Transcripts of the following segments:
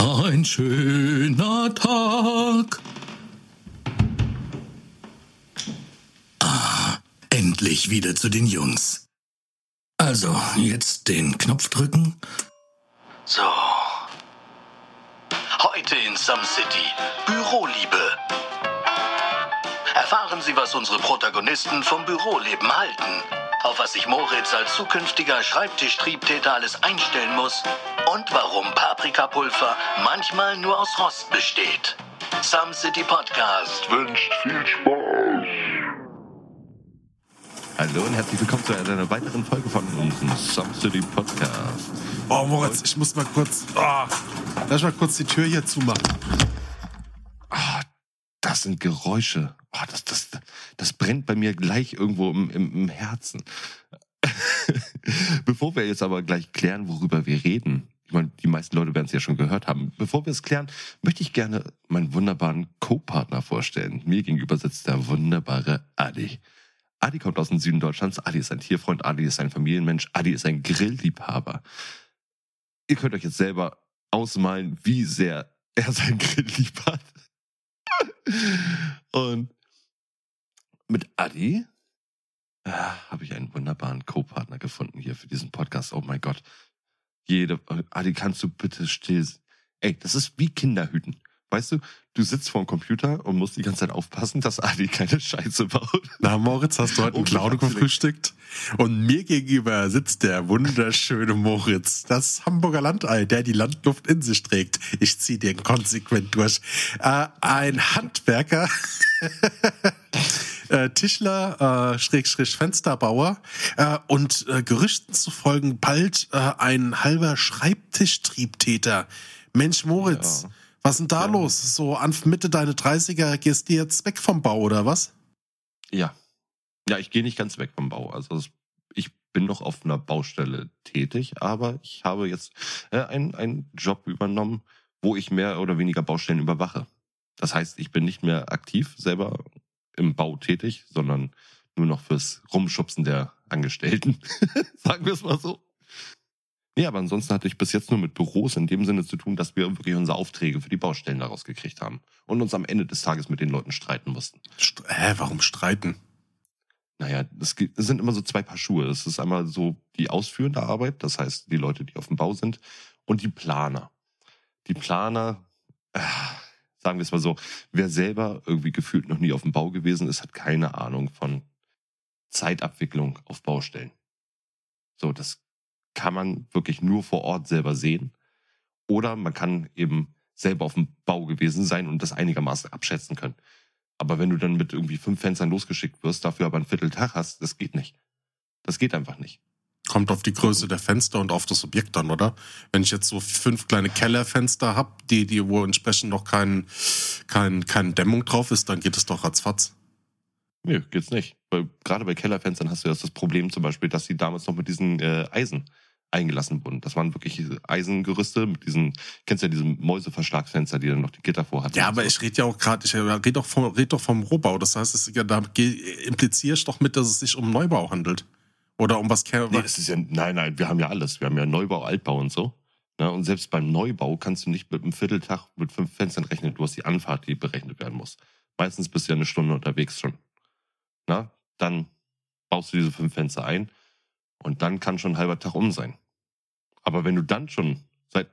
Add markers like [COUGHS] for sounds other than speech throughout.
Ein schöner Tag. Ah, endlich wieder zu den Jungs. Also, jetzt den Knopf drücken. So. Heute in Some City. Büroliebe. Erfahren Sie, was unsere Protagonisten vom Büroleben halten. Auf was sich Moritz als zukünftiger Schreibtischtriebtäter alles einstellen muss. Und warum Paprikapulver manchmal nur aus Rost besteht. Some City Podcast wünscht viel Spaß. Hallo und herzlich willkommen zu einer weiteren Folge von unserem Some City Podcast. Oh, Moritz, ich muss mal kurz. Oh, lass mal kurz die Tür hier zumachen. Das sind Geräusche. Oh, das, das, das brennt bei mir gleich irgendwo im, im, im Herzen. [LAUGHS] Bevor wir jetzt aber gleich klären, worüber wir reden, ich meine, die meisten Leute werden es ja schon gehört haben. Bevor wir es klären, möchte ich gerne meinen wunderbaren Co-Partner vorstellen. Mir gegenüber sitzt der wunderbare Adi. Adi kommt aus dem Süden Deutschlands. Adi ist ein Tierfreund. Adi ist ein Familienmensch. Adi ist ein Grillliebhaber. Ihr könnt euch jetzt selber ausmalen, wie sehr er sein Grill lieb hat. Und mit Adi äh, habe ich einen wunderbaren Co-Partner gefunden hier für diesen Podcast. Oh mein Gott. Jede, Adi, kannst du bitte still? Ey, das ist wie Kinderhüten. Weißt du, du sitzt vor dem Computer und musst die ganze Zeit aufpassen, dass Adi keine Scheiße baut. Na, Moritz, hast du heute einen Clown gefrühstückt? Und mir gegenüber sitzt der wunderschöne Moritz, das Hamburger Landei, der die Landluft in sich trägt. Ich zieh den konsequent durch. Äh, ein Handwerker, [LAUGHS] äh, Tischler, äh, Schrägstrich Fensterbauer äh, und äh, Gerüchten zu folgen bald äh, ein halber Schreibtischtriebtäter. Mensch, Moritz. Ja. Was ist denn da ja. los? So an Mitte deine 30er gehst du jetzt weg vom Bau oder was? Ja. Ja, ich gehe nicht ganz weg vom Bau. Also ich bin noch auf einer Baustelle tätig, aber ich habe jetzt äh, einen, einen Job übernommen, wo ich mehr oder weniger Baustellen überwache. Das heißt, ich bin nicht mehr aktiv selber im Bau tätig, sondern nur noch fürs Rumschubsen der Angestellten. [LAUGHS] Sagen wir es mal so. Nee, aber ansonsten hatte ich bis jetzt nur mit Büros in dem Sinne zu tun, dass wir wirklich unsere Aufträge für die Baustellen daraus gekriegt haben und uns am Ende des Tages mit den Leuten streiten mussten. St Hä, warum streiten? Naja, es, es sind immer so zwei Paar Schuhe. Es ist einmal so die ausführende Arbeit, das heißt die Leute, die auf dem Bau sind, und die Planer. Die Planer, äh, sagen wir es mal so, wer selber irgendwie gefühlt noch nie auf dem Bau gewesen ist, hat keine Ahnung von Zeitabwicklung auf Baustellen. So, das kann man wirklich nur vor Ort selber sehen. Oder man kann eben selber auf dem Bau gewesen sein und das einigermaßen abschätzen können. Aber wenn du dann mit irgendwie fünf Fenstern losgeschickt wirst, dafür aber einen Vierteltag hast, das geht nicht. Das geht einfach nicht. Kommt auf die Größe der Fenster und auf das Objekt dann, oder? Wenn ich jetzt so fünf kleine Kellerfenster habe, die, die, wo entsprechend noch kein, kein, keine Dämmung drauf ist, dann geht es doch ratzfatz. Nö, geht's nicht. Weil gerade bei Kellerfenstern hast du ja das Problem zum Beispiel, dass sie damals noch mit diesen äh, Eisen eingelassen wurden. Das waren wirklich Eisengerüste mit diesen, kennst du ja diese Mäuseverschlagsfenster, die dann noch die Gitter vorhatten. Ja, aber so. ich rede ja auch gerade, ich rede doch vom, red doch vom Rohbau. Das heißt, es, ja, da implizierst doch mit, dass es sich um Neubau handelt. Oder um was nee, das ist ja, Nein, nein, wir haben ja alles. Wir haben ja Neubau, Altbau und so. Ja, und selbst beim Neubau kannst du nicht mit einem Vierteltag mit fünf Fenstern rechnen. Du hast die Anfahrt, die berechnet werden muss. Meistens bist du ja eine Stunde unterwegs schon. Na, dann baust du diese fünf Fenster ein und dann kann schon ein halber Tag um sein. Aber wenn du dann schon seit,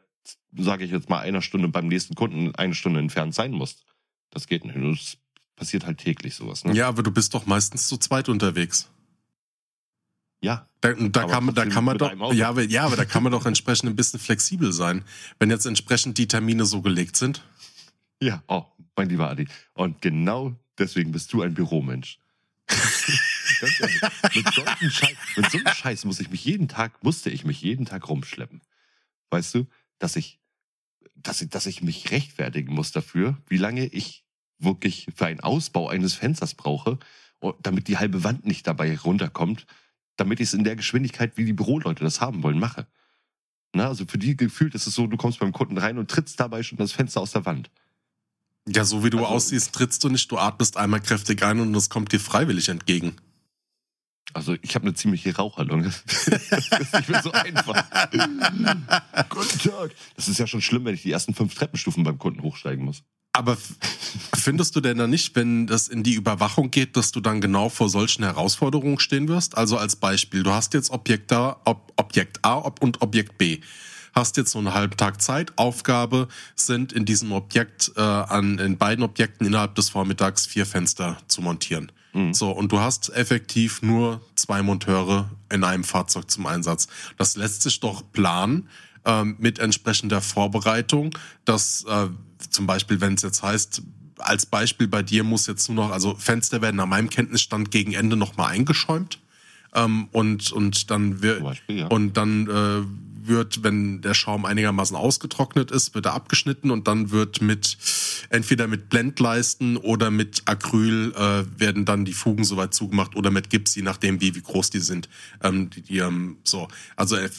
sage ich jetzt mal, einer Stunde beim nächsten Kunden eine Stunde entfernt sein musst, das geht nicht. Das passiert halt täglich sowas. Ne? Ja, aber du bist doch meistens zu zweit unterwegs. Ja. Da, da kann man, da kann man doch, ja, aber, ja, aber da kann man doch entsprechend ein bisschen flexibel sein, wenn jetzt entsprechend die Termine so gelegt sind. Ja, oh, mein lieber Adi. Und genau deswegen bist du ein Büromensch. Mit, so einem Scheiß, mit so einem Scheiß muss ich mich jeden Tag, musste ich mich jeden Tag rumschleppen. Weißt du, dass ich, dass ich, dass ich mich rechtfertigen muss dafür, wie lange ich wirklich für einen Ausbau eines Fensters brauche, damit die halbe Wand nicht dabei runterkommt, damit ich es in der Geschwindigkeit, wie die Büroleute das haben wollen, mache. Na, also für die gefühlt ist es so, du kommst beim Kunden rein und trittst dabei schon das Fenster aus der Wand. Ja, so wie du also, aussiehst, trittst du nicht, du atmest einmal kräftig ein und es kommt dir freiwillig entgegen. Also ich habe eine ziemliche. [LAUGHS] Das ist nicht mehr so einfach. Guten Tag. Das ist ja schon schlimm, wenn ich die ersten fünf Treppenstufen beim Kunden hochsteigen muss. Aber findest du denn dann nicht, wenn das in die Überwachung geht, dass du dann genau vor solchen Herausforderungen stehen wirst? Also als Beispiel, du hast jetzt Objekt A, Ob Objekt A und Objekt B. Hast jetzt so einen halben Tag Zeit. Aufgabe sind in diesem Objekt, äh, an, in beiden Objekten innerhalb des Vormittags vier Fenster zu montieren. So, und du hast effektiv nur zwei Monteure in einem Fahrzeug zum Einsatz. Das lässt sich doch planen ähm, mit entsprechender Vorbereitung, dass äh, zum Beispiel, wenn es jetzt heißt, als Beispiel bei dir muss jetzt nur noch, also Fenster werden nach meinem Kenntnisstand gegen Ende nochmal eingeschäumt. Ähm, und, und dann wird, Beispiel, ja. und dann äh, wird, wenn der Schaum einigermaßen ausgetrocknet ist, wird er abgeschnitten und dann wird mit entweder mit Blendleisten oder mit Acryl äh, werden dann die Fugen soweit zugemacht oder mit Gips, je nachdem wie, wie groß die sind. Ähm, die, die, ähm, so, also äh,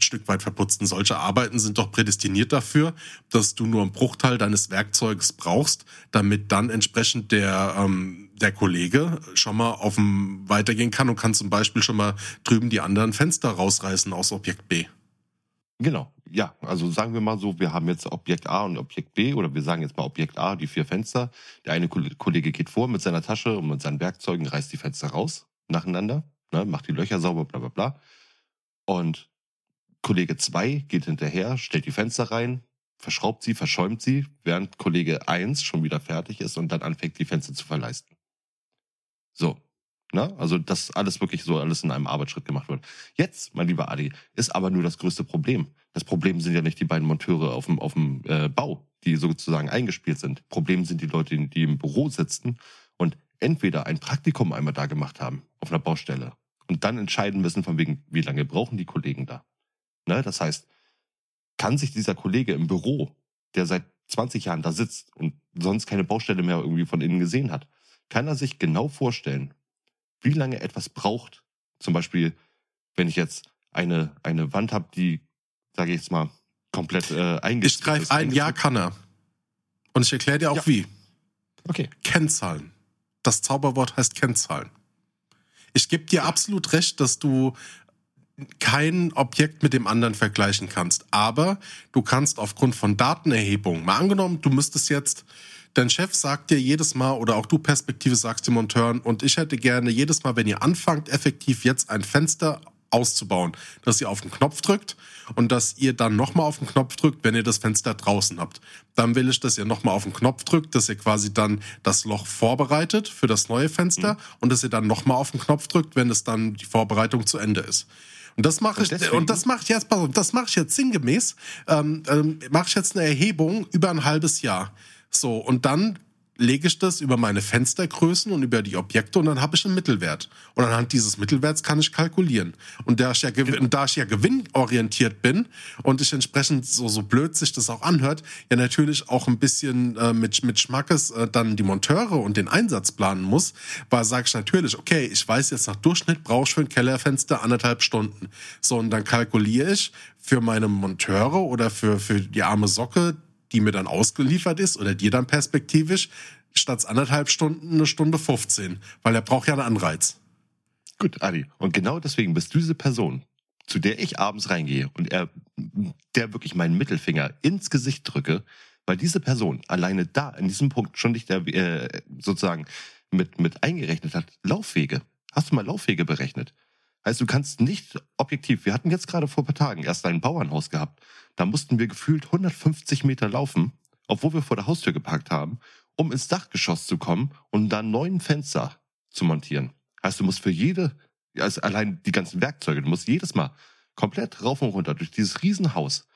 ein Stück weit verputzten. Solche Arbeiten sind doch prädestiniert dafür, dass du nur einen Bruchteil deines Werkzeuges brauchst, damit dann entsprechend der, ähm, der Kollege schon mal auf dem weitergehen kann und kann zum Beispiel schon mal drüben die anderen Fenster rausreißen aus Objekt B. Genau, ja. Also sagen wir mal so, wir haben jetzt Objekt A und Objekt B oder wir sagen jetzt mal Objekt A, die vier Fenster. Der eine Ko- Kollege geht vor mit seiner Tasche und mit seinen Werkzeugen, reißt die Fenster raus, nacheinander, ne, macht die Löcher sauber, bla bla bla. Und Kollege 2 geht hinterher, stellt die Fenster rein, verschraubt sie, verschäumt sie, während Kollege 1 schon wieder fertig ist und dann anfängt, die Fenster zu verleisten. So. Ne? Also, dass alles wirklich so alles in einem Arbeitsschritt gemacht wird. Jetzt, mein lieber Adi, ist aber nur das größte Problem. Das Problem sind ja nicht die beiden Monteure auf dem, auf dem äh, Bau, die sozusagen eingespielt sind. Problem sind die Leute, die, im Büro sitzen und entweder ein Praktikum einmal da gemacht haben, auf einer Baustelle, und dann entscheiden müssen, von wegen, wie lange brauchen die Kollegen da. Ne? Das heißt, kann sich dieser Kollege im Büro, der seit 20 Jahren da sitzt und sonst keine Baustelle mehr irgendwie von innen gesehen hat, kann er sich genau vorstellen, wie lange etwas braucht. Zum Beispiel, wenn ich jetzt eine, eine Wand habe, die, sage ich jetzt mal, komplett äh, Ich eingezogen greife ein, ja kann er. Und ich erkläre dir auch Ja. wie. Okay. Kennzahlen. Das Zauberwort heißt Kennzahlen. Ich gebe dir absolut recht, dass du kein Objekt mit dem anderen vergleichen kannst. Aber du kannst aufgrund von Datenerhebung, mal angenommen, du müsstest jetzt, dein Chef sagt dir jedes Mal oder auch du Perspektive sagst den Monteuren und ich hätte gerne jedes Mal, wenn ihr anfangt, effektiv jetzt ein Fenster auszubauen, dass ihr auf den Knopf drückt und dass ihr dann nochmal auf den Knopf drückt, wenn ihr das Fenster draußen habt. Dann will ich, dass ihr nochmal auf den Knopf drückt, dass ihr quasi dann das Loch vorbereitet für das neue Fenster und dass ihr dann nochmal auf den Knopf drückt, wenn es dann die Vorbereitung zu Ende ist. Und das mache ich, und das mache ich jetzt, pass auf, das mache ich jetzt sinngemäß, ähm, ähm, mache ich jetzt eine Erhebung über ein halbes Jahr. So, und dann lege ich das über meine Fenstergrößen und über die Objekte und dann habe ich einen Mittelwert. Und anhand dieses Mittelwerts kann ich kalkulieren. Und da ich ja, gewin- da ich ja gewinnorientiert bin und ich entsprechend so, so blöd sich das auch anhört, ja natürlich auch ein bisschen äh, mit, mit Schmackes äh, dann die Monteure und den Einsatz planen muss, weil sage ich natürlich, okay, ich weiß jetzt nach Durchschnitt brauche ich für ein Kellerfenster anderthalb Stunden. So, und dann kalkuliere ich für meine Monteure oder für, für die arme Socke, die mir dann ausgeliefert ist oder dir dann perspektivisch, statt anderthalb Stunden eine Stunde 15, weil er braucht ja einen Anreiz. Gut, Adi. Und genau deswegen bist du diese Person, zu der ich abends reingehe und er, der wirklich meinen Mittelfinger ins Gesicht drücke, weil diese Person alleine da, in diesem Punkt schon nicht äh, sozusagen mit, mit eingerechnet hat, Laufwege. Hast du mal Laufwege berechnet? Heißt, du kannst nicht objektiv, wir hatten jetzt gerade vor ein paar Tagen erst ein Bauernhaus gehabt, da mussten wir gefühlt 150 Meter laufen, obwohl wir vor der Haustür geparkt haben, um ins Dachgeschoss zu kommen und da neun Fenster zu montieren. Heißt, du musst für jede, also allein die ganzen Werkzeuge, du musst jedes Mal komplett rauf und runter durch dieses Riesenhaus,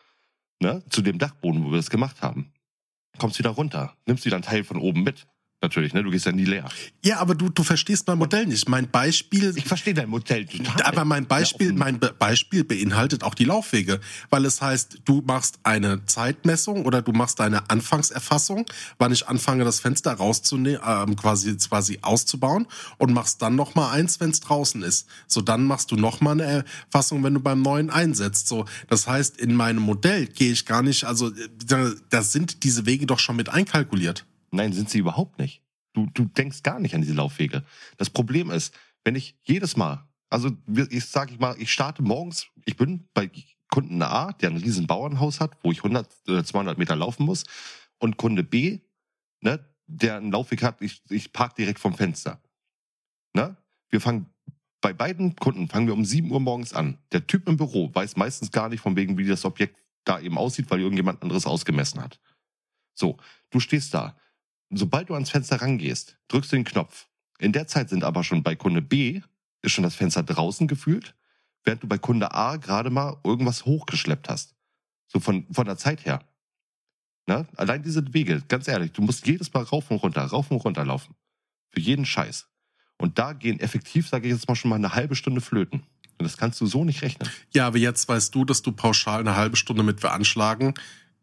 ne, zu dem Dachboden, wo wir das gemacht haben. Kommst wieder runter, nimmst wieder einen Teil von oben mit. Natürlich, ne, du gehst ja nie leer. Ja, aber du, du verstehst mein Modell nicht. Mein Beispiel, Ich verstehe dein Modell total. aber mein Beispiel, Ja, mein Be Beispiel beinhaltet auch die Laufwege, weil es heißt, du machst eine Zeitmessung oder du machst eine Anfangserfassung, wann ich anfange, das Fenster rauszunehmen, ähm, quasi quasi auszubauen und machst dann noch mal eins, wenn es draußen ist. So dann machst du noch mal eine Erfassung, wenn du beim neuen einsetzt. So, das heißt, in meinem Modell gehe ich gar nicht, also äh, da, da sind diese Wege doch schon mit einkalkuliert. Nein, sind sie überhaupt nicht. Du, du denkst gar nicht an diese Laufwege. Das Problem ist, wenn ich jedes Mal Also ich sage ich mal, ich starte morgens, ich bin bei Kunden A, der ein riesen Bauernhaus hat, wo ich 100, 200 äh, Meter laufen muss. Und Kunde B, ne, der einen Laufweg hat, ich, ich park direkt vom Fenster. Ne? Wir fangen bei beiden Kunden fangen wir um 7 Uhr morgens an. Der Typ im Büro weiß meistens gar nicht von wegen, wie das Objekt da eben aussieht, weil irgendjemand anderes ausgemessen hat. So, du stehst da. Sobald du ans Fenster rangehst, drückst du den Knopf. In der Zeit sind aber schon bei Kunde B ist schon das Fenster draußen gefühlt, während du bei Kunde A gerade mal irgendwas hochgeschleppt hast. So von, von der Zeit her. Ne? Allein diese Wege, ganz ehrlich, du musst jedes Mal rauf und runter, rauf und runter laufen. Für jeden Scheiß. Und da gehen effektiv, sage ich jetzt mal, schon mal eine halbe Stunde flöten. Und das kannst du so nicht rechnen. Ja, aber jetzt weißt du, dass du pauschal eine halbe Stunde mit veranschlagen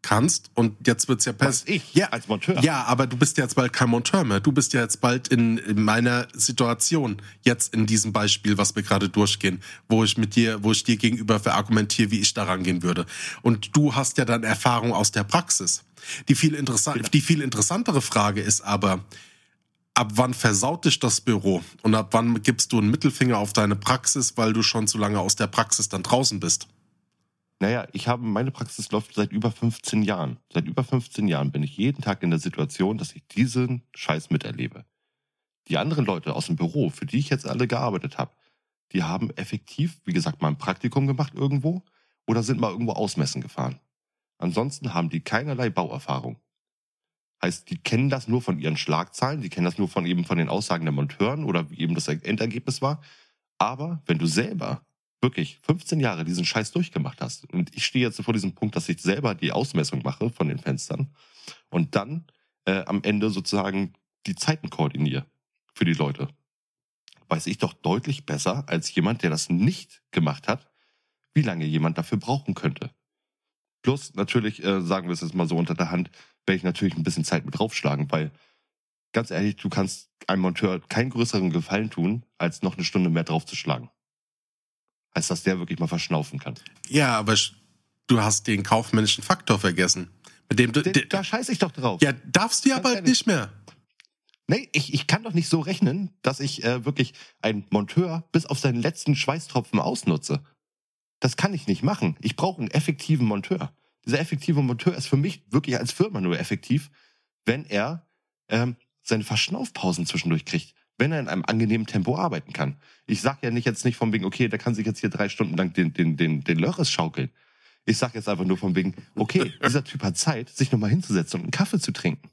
kannst und jetzt wird's ja besser. Ich ja, als Monteur. Ja, aber du bist ja jetzt bald kein Monteur mehr. Du bist ja jetzt bald in, in meiner Situation, jetzt in diesem Beispiel, was wir gerade durchgehen, wo ich mit dir, wo ich dir gegenüber verargumentiere, wie ich da rangehen würde. Und du hast ja dann Erfahrung aus der Praxis. Die viel, interessant, die viel interessantere Frage ist aber, ab wann versaut dich das Büro? Und ab wann gibst du einen Mittelfinger auf deine Praxis, weil du schon zu lange aus der Praxis dann draußen bist? Naja, ich habe, meine Praxis läuft seit über 15 Jahren. Seit über 15 Jahren bin ich jeden Tag in der Situation, dass ich diesen Scheiß miterlebe. Die anderen Leute aus dem Büro, für die ich jetzt alle gearbeitet habe, die haben effektiv, wie gesagt, mal ein Praktikum gemacht irgendwo oder sind mal irgendwo ausmessen gefahren. Ansonsten haben die keinerlei Bauerfahrung. Heißt, die kennen das nur von ihren Schlagzeilen, die kennen das nur von eben von den Aussagen der Monteuren oder wie eben das Endergebnis war. Aber wenn du selber wirklich 15 Jahre diesen Scheiß durchgemacht hast und ich stehe jetzt vor diesem Punkt, dass ich selber die Ausmessung mache von den Fenstern und dann äh, am Ende sozusagen die Zeiten koordiniere für die Leute, weiß ich doch deutlich besser als jemand, der das nicht gemacht hat, wie lange jemand dafür brauchen könnte. Plus natürlich, äh, sagen wir es jetzt mal so unter der Hand, werde ich natürlich ein bisschen Zeit mit draufschlagen, weil ganz ehrlich, du kannst einem Monteur keinen größeren Gefallen tun, als noch eine Stunde mehr draufzuschlagen. Heißt, dass der wirklich mal verschnaufen kann. Ja, aber du hast den kaufmännischen Faktor vergessen. Mit dem du, Den, da scheiße ich doch drauf. Ja, darfst du ja bald nicht mehr. Nee, ich, ich kann doch nicht so rechnen, dass ich äh, wirklich einen Monteur bis auf seinen letzten Schweißtropfen ausnutze. Das kann ich nicht machen. Ich brauche einen effektiven Monteur. Dieser effektive Monteur ist für mich wirklich als Firma nur effektiv, wenn er ähm, seine Verschnaufpausen zwischendurch kriegt, wenn er in einem angenehmen Tempo arbeiten kann. Ich sage ja nicht jetzt nicht von wegen, okay, der kann sich jetzt hier drei Stunden lang den, den, den, den Lörres schaukeln. Ich sage jetzt einfach nur von wegen, okay, [LAUGHS] dieser Typ hat Zeit, sich nochmal hinzusetzen und einen Kaffee zu trinken.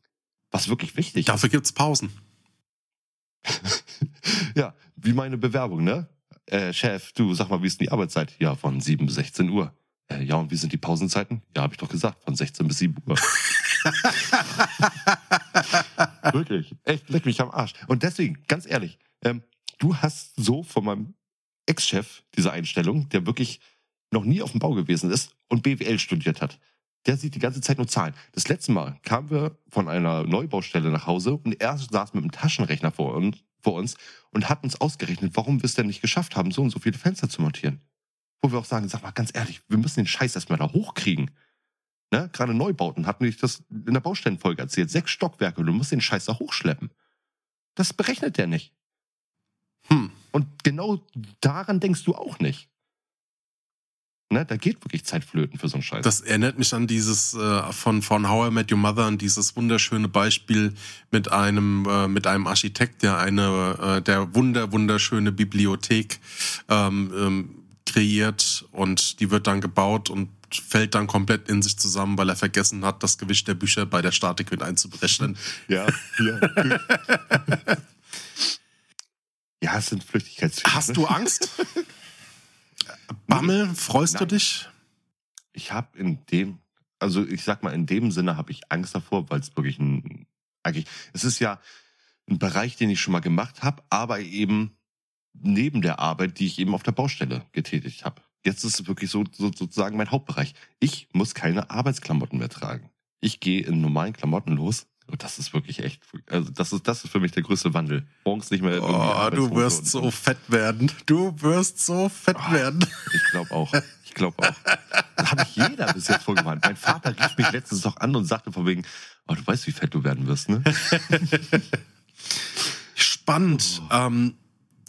Was wirklich wichtig Dafür ist. gibt's Pausen. [LAUGHS] ja, wie meine Bewerbung, ne? Äh, Chef, du, sag mal, wie ist denn die Arbeitszeit? Ja, von 7 bis 16 Uhr. Äh, ja, und wie sind die Pausenzeiten? Ja, habe ich doch gesagt, von 16 bis 7 Uhr. [LAUGHS] [LAUGHS] Wirklich. Echt, leck mich am Arsch. Und deswegen, ganz ehrlich, ähm, du hast so von meinem Ex-Chef diese Einstellung, der wirklich noch nie auf dem Bau gewesen ist und BWL studiert hat. Der sieht die ganze Zeit nur Zahlen. Das letzte Mal kamen wir von einer Neubaustelle nach Hause und er saß mit einem Taschenrechner vor uns, vor uns und hat uns ausgerechnet, warum wir es denn nicht geschafft haben, so und so viele Fenster zu montieren. Wo wir auch sagen, sag mal ganz ehrlich, wir müssen den Scheiß erstmal da hochkriegen. Ne? Gerade Neubauten hatten ich das in der Baustellenfolge erzählt. Sechs Stockwerke, du musst den Scheiß da hochschleppen. Das berechnet der nicht. Hm. Und genau daran denkst du auch nicht. Ne, da geht wirklich Zeit flöten für so einen Scheiß. Das erinnert mich an dieses äh, von, von How I Met Your Mother, an dieses wunderschöne Beispiel mit einem, äh, mit einem Architekt, der eine, äh, der wunder, wunderschöne Bibliothek ähm, ähm, kreiert und die wird dann gebaut und fällt dann komplett in sich zusammen, weil er vergessen hat, das Gewicht der Bücher bei der Statik mit einzuberechnen. Ja, ja. ja, [LAUGHS] es sind Flüchtigkeitszüge. Hast du Angst? [LAUGHS] Bammel, freust Nein. du dich? Ich habe in dem, also ich sag mal, in dem Sinne habe ich Angst davor, weil es wirklich ein, eigentlich, es ist ja ein Bereich, den ich schon mal gemacht habe, aber eben neben der Arbeit, die ich eben auf der Baustelle getätigt habe. Jetzt ist es wirklich so, so sozusagen mein Hauptbereich. Ich muss keine Arbeitsklamotten mehr tragen. Ich gehe in normalen Klamotten los. Und das ist wirklich echt, also das ist, das ist für mich der größte Wandel. Morgens nicht mehr. Oh, du wirst so fett werden. Du wirst so fett oh, werden. Ich glaube auch. Ich glaube auch. [LAUGHS] Das habe ich jeder bis jetzt vorgewarnt. Mein Vater rief mich letztens doch an und sagte von wegen, oh, du weißt, wie fett du werden wirst, ne? [LAUGHS] Spannend. Oh. Ähm,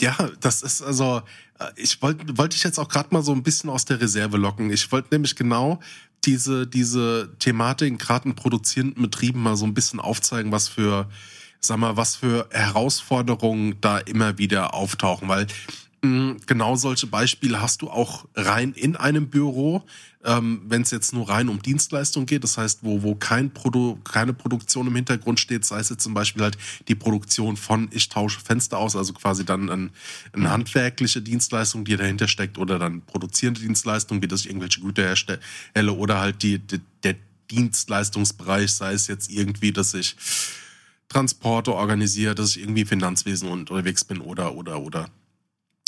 Ja, das ist also, äh, ich wollte wollte ich jetzt auch gerade mal so ein bisschen aus der Reserve locken. Ich wollte nämlich genau diese, diese Thematik gerade in produzierenden Betrieben mal so ein bisschen aufzeigen, was für, sag mal, was für Herausforderungen da immer wieder auftauchen, weil genau solche Beispiele hast du auch rein in einem Büro ähm, wenn es jetzt nur rein um Dienstleistung geht, das heißt, wo, wo kein Produ keine Produktion im Hintergrund steht, sei es jetzt zum Beispiel halt die Produktion von ich tausche Fenster aus, also quasi dann ein, eine mhm. handwerkliche Dienstleistung, die dahinter steckt, oder dann produzierende Dienstleistung, wie das ich irgendwelche Güter herstelle, oder halt die, die, der Dienstleistungsbereich, sei es jetzt irgendwie, dass ich Transporte organisiere, dass ich irgendwie Finanzwesen unterwegs bin oder, oder, oder.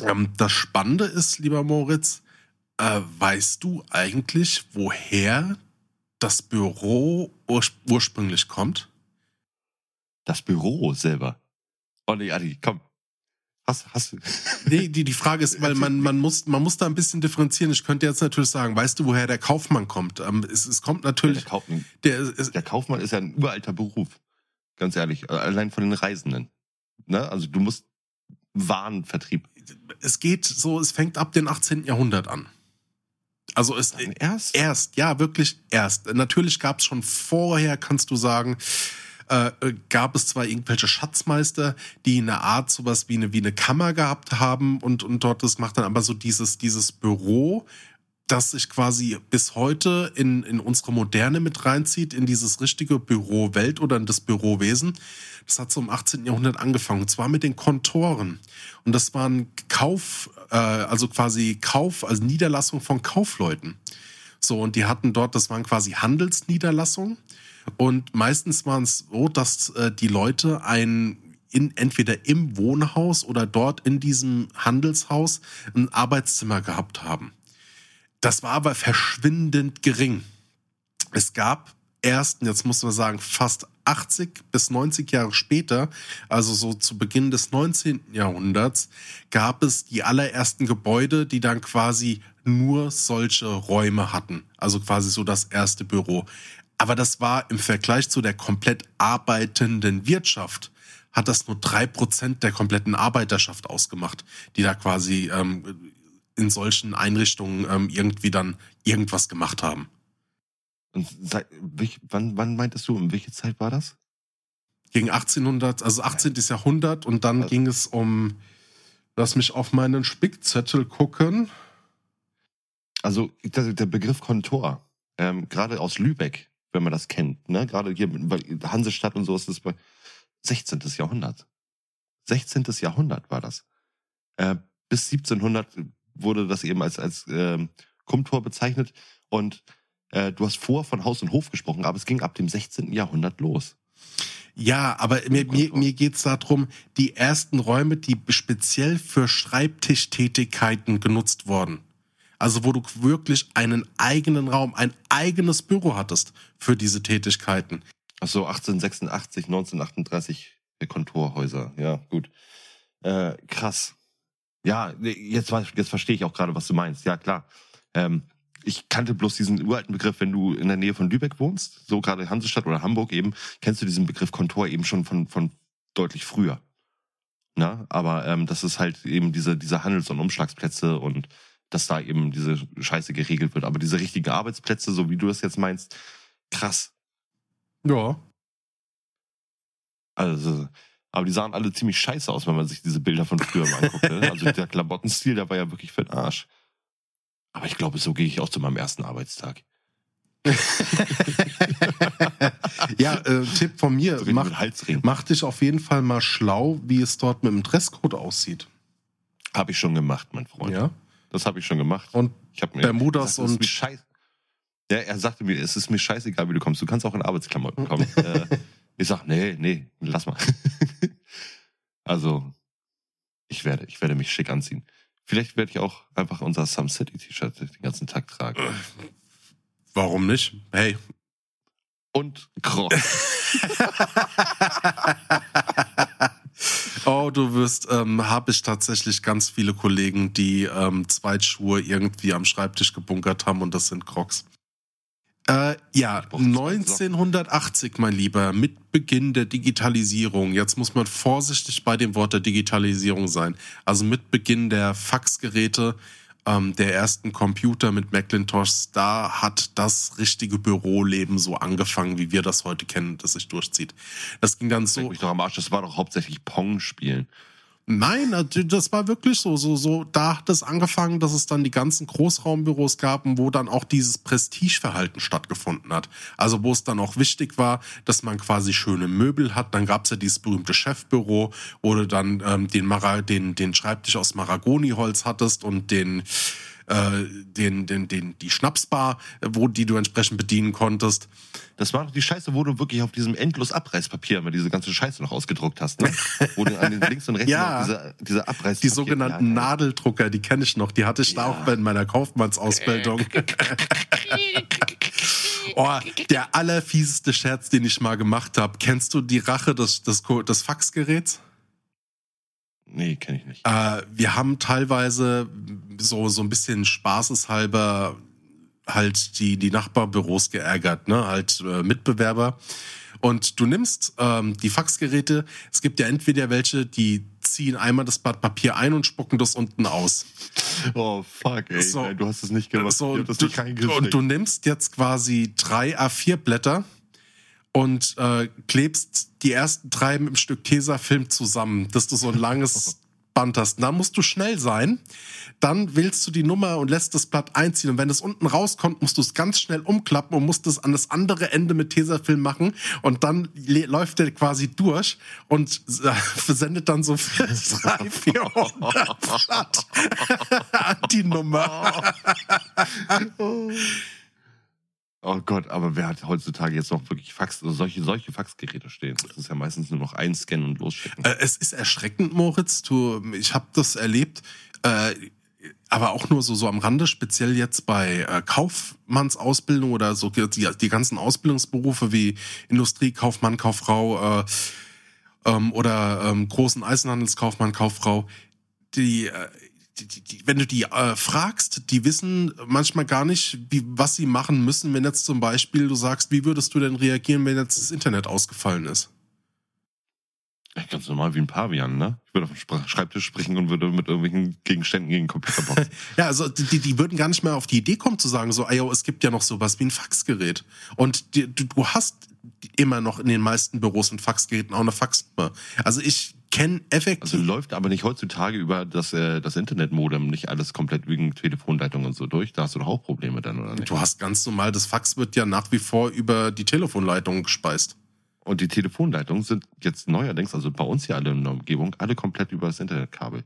Ähm, das Spannende ist, lieber Moritz, äh, weißt du eigentlich, woher das Büro ur ursprünglich kommt? Das Büro selber. Oh nee, Adi, komm. Hast, hast du. [LAUGHS] Nee, die, die Frage ist, weil man, man, muss, man muss da ein bisschen differenzieren. Ich könnte jetzt natürlich sagen, weißt du, woher der Kaufmann kommt? Ähm, es, es kommt natürlich. Ja, der, Kaufmann, der, es, der Kaufmann ist ja ein uralter Beruf. Ganz ehrlich. Allein von den Reisenden. Ne? Also du musst Warenvertrieb. Es geht so, es fängt ab dem 18. Jahrhundert an. Also es erst? erst, ja, wirklich erst. Natürlich gab es schon vorher, kannst du sagen, äh, äh, gab es zwar irgendwelche Schatzmeister, die eine Art sowas wie eine, wie eine Kammer gehabt haben und, und dort das macht dann aber so dieses, dieses Büro, das sich quasi bis heute in, in unsere Moderne mit reinzieht, in dieses richtige Bürowelt oder in das Bürowesen. Das hat so im 18. Jahrhundert angefangen, und zwar mit den Kontoren. Und das waren Kauf, äh, also quasi Kauf, also Niederlassung von Kaufleuten. So, und die hatten dort, das waren quasi Handelsniederlassungen. Und meistens waren es so, dass äh, die Leute ein in, entweder im Wohnhaus oder dort in diesem Handelshaus ein Arbeitszimmer gehabt haben. Das war aber verschwindend gering. Es gab erst, jetzt muss man sagen, fast 80 bis 90 Jahre später, also so zu Beginn des 19. Jahrhunderts, gab es die allerersten Gebäude, die dann quasi nur solche Räume hatten. Also quasi so das erste Büro. Aber das war im Vergleich zu der komplett arbeitenden Wirtschaft, hat das nur drei Prozent der kompletten Arbeiterschaft ausgemacht, die da quasi ähm, in solchen Einrichtungen ähm, irgendwie dann irgendwas gemacht haben. Und seit, wann, wann meintest du, um welche Zeit war das? Gegen 1800, also 18. Jahrhundert und dann also, ging es um, lass mich auf meinen Spickzettel gucken. Also der, Begriff Kontor, ähm, gerade aus Lübeck, wenn man das kennt, ne? gerade hier Hansestadt und so ist das bei 16. Jahrhundert. 16. Jahrhundert war das. Äh, bis 1700 wurde das eben als, als äh, Kumtor bezeichnet. Und äh, du hast vor von Haus und Hof gesprochen, aber es ging ab dem 16. Jahrhundert los. Ja, aber mir, mir, mir geht es darum, die ersten Räume, die speziell für Schreibtischtätigkeiten genutzt wurden. Also wo du wirklich einen eigenen Raum, ein eigenes Büro hattest für diese Tätigkeiten. Ach so, 1886, 1938 Kontorhäuser. Ja, gut. Äh, krass. Ja, jetzt, jetzt verstehe ich auch gerade, was du meinst. Ja, klar. Ähm, ich kannte bloß diesen uralten Begriff, wenn du in der Nähe von Lübeck wohnst, so gerade Hansestadt oder Hamburg eben, kennst du diesen Begriff Kontor eben schon von, von deutlich früher. Na, aber ähm, das ist halt eben diese, diese Handels- und Umschlagsplätze und dass da eben diese Scheiße geregelt wird. Aber diese richtigen Arbeitsplätze, so wie du das jetzt meinst, krass. Ja. Also, aber die sahen alle ziemlich scheiße aus, wenn man sich diese Bilder von früher mal anguckt. Ne? Also der Klamottenstil, der war ja wirklich für den Arsch. Aber ich glaube, so gehe ich auch zu meinem ersten Arbeitstag. [LAUGHS] ja, äh, Tipp von mir, mach, mach dich auf jeden Fall mal schlau, wie es dort mit dem Dresscode aussieht. Habe ich schon gemacht, mein Freund. Ja. Das habe ich schon gemacht. Und ich mir Bermudas gesagt, und. Scheiß ja, er sagte mir, es ist mir scheißegal, wie du kommst. Du kannst auch in Arbeitsklamotten [LAUGHS] kommen. äh, ich sag, nee, nee, lass mal. [LAUGHS] also, ich werde, ich werde mich schick anziehen. Vielleicht werde ich auch einfach unser Some City T-Shirt den ganzen Tag tragen. Warum nicht? Hey. Und Crocs. [LAUGHS] oh, du wirst, ähm, habe ich tatsächlich ganz viele Kollegen, die ähm, Zweitschuhe irgendwie am Schreibtisch gebunkert haben und das sind Crocs. Äh, Ja, 1980, mein Lieber, mit Beginn der Digitalisierung. Jetzt muss man vorsichtig bei dem Wort der Digitalisierung sein. Also mit Beginn der Faxgeräte, ähm, der ersten Computer mit Macintosh, da hat das richtige Büroleben so angefangen, wie wir das heute kennen, das sich durchzieht. Das ging dann so. Mich doch am Arsch, das war doch hauptsächlich Pong spielen. Nein, das war wirklich so, so, so. Da hat es angefangen, dass es dann die ganzen Großraumbüros gab, wo dann auch dieses Prestigeverhalten stattgefunden hat. Also wo es dann auch wichtig war, dass man quasi schöne Möbel hat. Dann gab es ja dieses berühmte Chefbüro, wo du dann ähm, den, Mara den, den Schreibtisch aus Maragoniholz hattest und den äh, den, den, den, die Schnapsbar, wo die du entsprechend bedienen konntest. Das war doch die Scheiße, wo du wirklich auf diesem endlos Abreißpapier immer diese ganze Scheiße noch ausgedruckt hast, ne? [LAUGHS] wo du an den links und rechts ja, diese, diese Abreißpapier... Die sogenannten ja, Nadeldrucker, die kenne ich noch. Die hatte ich ja. da auch in meiner Kaufmannsausbildung. [LAUGHS] oh, der allerfieseste Scherz, den ich mal gemacht habe. Kennst du die Rache des, des, des Faxgeräts? Nee, kenne ich nicht. Äh, wir haben teilweise so, so ein bisschen spaßeshalber halt die, die Nachbarbüros geärgert, ne? Halt äh, Mitbewerber. Und du nimmst ähm, die Faxgeräte. Es gibt ja entweder welche, die ziehen einmal das Blatt Papier ein und spucken das unten aus. Oh fuck, ey. So, Nein, du hast es nicht gemacht. So, das du, nicht und du nimmst jetzt quasi drei A4 Blätter und äh, klebst die ersten drei mit einem Stück Tesafilm zusammen, dass du so ein langes [LAUGHS] Band hast. Da musst du schnell sein. Dann wählst du die Nummer und lässt das Blatt einziehen. Und wenn es unten rauskommt, musst du es ganz schnell umklappen und musst es an das andere Ende mit Tesafilm machen. Und dann läuft der quasi durch und [LAUGHS] versendet dann so 300, 400 [LAUGHS] Blatt an die Nummer. Oh Gott, aber wer hat heutzutage jetzt noch wirklich Fax, also solche, solche Faxgeräte stehen? Das ist ja meistens nur noch einscannen und losschicken. Äh, es ist erschreckend, Moritz. Du, ich habe das erlebt, äh, aber auch nur so, so am Rande, speziell jetzt bei äh, Kaufmannsausbildung oder so die, die ganzen Ausbildungsberufe wie Industrie, Kaufmann, Kauffrau äh, ähm, oder ähm, großen Eisenhandelskaufmann, Kauffrau. Die, äh, die, die, wenn du die äh, fragst, die wissen manchmal gar nicht, wie, was sie machen müssen, wenn jetzt zum Beispiel du sagst, wie würdest du denn reagieren, wenn jetzt das Internet ausgefallen ist? Ganz normal wie ein Pavian, ne? Ich würde auf dem Schreibtisch sprechen und würde mit irgendwelchen Gegenständen gegen den Computer boxen. [LAUGHS] ja, also die, die würden gar nicht mehr auf die Idee kommen zu sagen, so, ey, es gibt ja noch sowas wie ein Faxgerät. Und die, du, du hast immer noch in den meisten Büros und Faxgeräten auch eine Faxnummer. Also ich kenne effektiv. Also läuft aber nicht heutzutage über das, äh, das Internetmodem nicht alles komplett wegen Telefonleitung und so durch. Da hast du doch auch Probleme dann, oder nicht? Du hast ganz normal, das Fax wird ja nach wie vor über die Telefonleitung gespeist. Und die Telefonleitungen sind jetzt neuerdings, also bei uns hier alle in der Umgebung, alle komplett über das Internetkabel.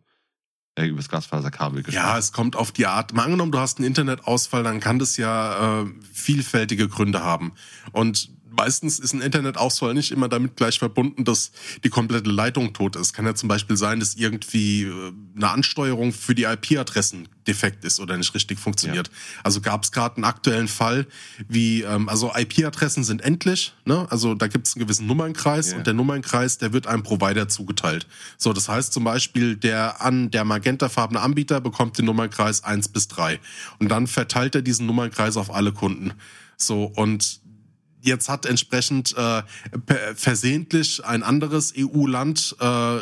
Äh, über das Glasfaserkabel gespeist. Ja, es kommt auf die Art. Mal angenommen, du hast einen Internetausfall, dann kann das ja äh, vielfältige Gründe haben. Und meistens ist ein Internetausfall nicht immer damit gleich verbunden, dass die komplette Leitung tot ist. Kann ja zum Beispiel sein, dass irgendwie äh, eine Ansteuerung für die IP-Adressen defekt ist oder nicht richtig funktioniert. Ja. Also gab es gerade einen aktuellen Fall, wie, ähm, also IP-Adressen sind endlich, ne? Also da gibt es einen gewissen Nummernkreis ja. und der Nummernkreis, der wird einem Provider zugeteilt. So, das heißt zum Beispiel, der an der magentafarbene Anbieter bekommt den Nummernkreis eins bis drei Und dann verteilt er diesen Nummernkreis auf alle Kunden. So, und jetzt hat entsprechend äh, versehentlich ein anderes EU-Land äh,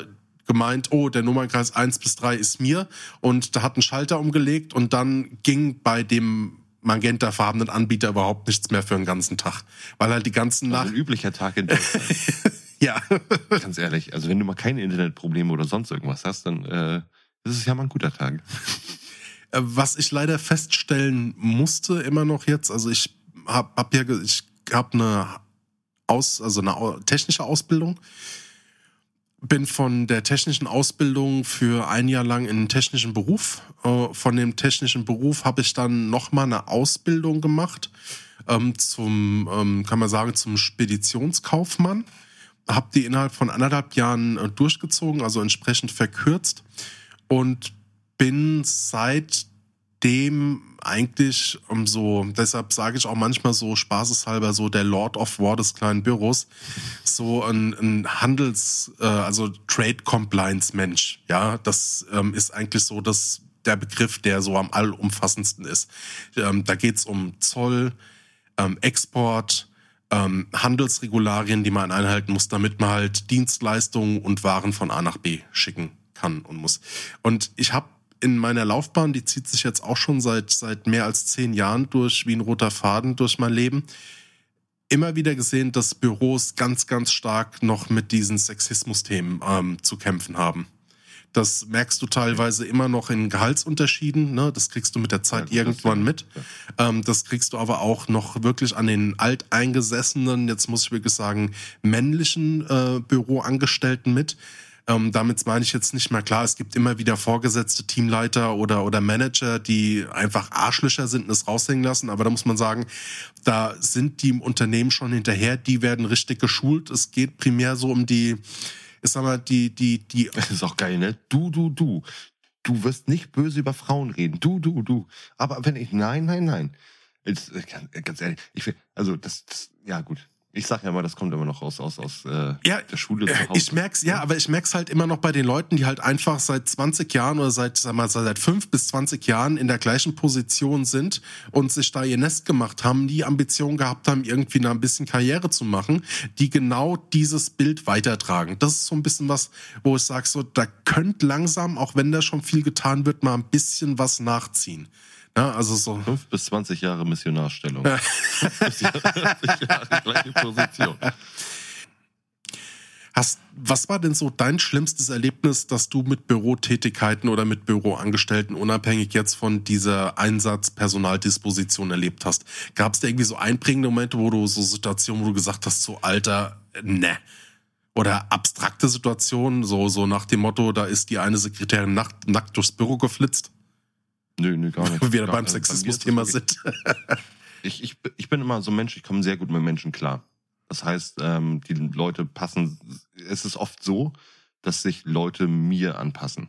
gemeint, oh, der Nummernkreis 1 bis 3 ist mir und da hat ein Schalter umgelegt und dann ging bei dem magentafarbenen Anbieter überhaupt nichts mehr für einen ganzen Tag, weil halt die ganzen Nach ein üblicher Tag in Deutschland. [LAUGHS] ja. Ganz ehrlich, also wenn du mal keine Internetprobleme oder sonst irgendwas hast, dann äh, ist es ja mal ein guter Tag. Äh, was ich leider feststellen musste immer noch jetzt, also ich habe hab ja ich habe eine Aus, also eine technische Ausbildung. Bin von der technischen Ausbildung für ein Jahr lang in den technischen Beruf. Äh, von dem technischen Beruf habe ich dann nochmal eine Ausbildung gemacht ähm, zum, ähm, kann man sagen, zum Speditionskaufmann. Habe die innerhalb von anderthalb Jahren äh, durchgezogen, also entsprechend verkürzt und bin seit dem eigentlich um so, deshalb sage ich auch manchmal so spaßeshalber so der Lord of War des kleinen Büros, so ein, ein Handels, äh, also Trade Compliance Mensch. Ja, das ähm, ist eigentlich so das der Begriff, der so am allumfassendsten ist. Ähm, da geht's um Zoll, ähm, Export, ähm, Handelsregularien, die man einhalten muss, damit man halt Dienstleistungen und Waren von A nach B schicken kann und muss. Und ich habe in meiner Laufbahn, die zieht sich jetzt auch schon seit, seit mehr als zehn Jahren durch, wie ein roter Faden durch mein Leben, immer wieder gesehen, dass Büros ganz, ganz stark noch mit diesen Sexismus-Themen ähm, zu kämpfen haben. Das merkst du teilweise immer noch in Gehaltsunterschieden. Ne? Das kriegst du mit der Zeit ja, irgendwann mit. Ja. Ähm, das kriegst du aber auch noch wirklich an den alteingesessenen, jetzt muss ich wirklich sagen, männlichen äh, Büroangestellten mit. Ähm, damit meine ich jetzt nicht mehr klar, es gibt immer wieder vorgesetzte Teamleiter oder, oder Manager, die einfach Arschlöcher sind und es raushängen lassen. Aber da muss man sagen, da sind die im Unternehmen schon hinterher, die werden richtig geschult. Es geht primär so um die, ich sag mal, die, die, die. [LAUGHS] Das ist auch geil, ne? Du, du, du. Du wirst nicht böse über Frauen reden. Du, du, du. Aber wenn ich, nein, nein, nein. Jetzt, ganz ehrlich, ich will, also das, das ja gut. Ich sag ja mal, das kommt immer noch aus, aus, aus äh, ja, der Schule zu Hause. Ich merk's, ja, aber ich merk's halt immer noch bei den Leuten, die halt einfach seit 20 Jahren oder seit, sag mal, seit 5 bis 20 Jahren in der gleichen Position sind und sich da ihr Nest gemacht haben, die Ambition gehabt haben, irgendwie noch ein bisschen Karriere zu machen, die genau dieses Bild weitertragen. Das ist so ein bisschen was, wo ich sag so, da könnte langsam, auch wenn da schon viel getan wird, mal ein bisschen was nachziehen. Ja, also so. Fünf bis 20 Jahre Missionarstellung. Ja. 20 Jahre gleiche Position. Hast, was war denn so dein schlimmstes Erlebnis, das du mit Bürotätigkeiten oder mit Büroangestellten unabhängig jetzt von dieser Einsatzpersonaldisposition erlebt hast? Gab es da irgendwie so einprägende Momente, wo du so Situationen, wo du gesagt hast, so Alter, ne? Oder abstrakte Situationen, so, so nach dem Motto, da ist die eine Sekretärin nackt, nackt durchs Büro geflitzt? Nö, nö, gar nicht. Wo wir beim Sexismus-Thema sind. [LAUGHS] ich, ich, ich bin immer so ein Mensch, ich komme sehr gut mit Menschen klar. Das heißt, ähm, die Leute passen, es ist oft so, dass sich Leute mir anpassen.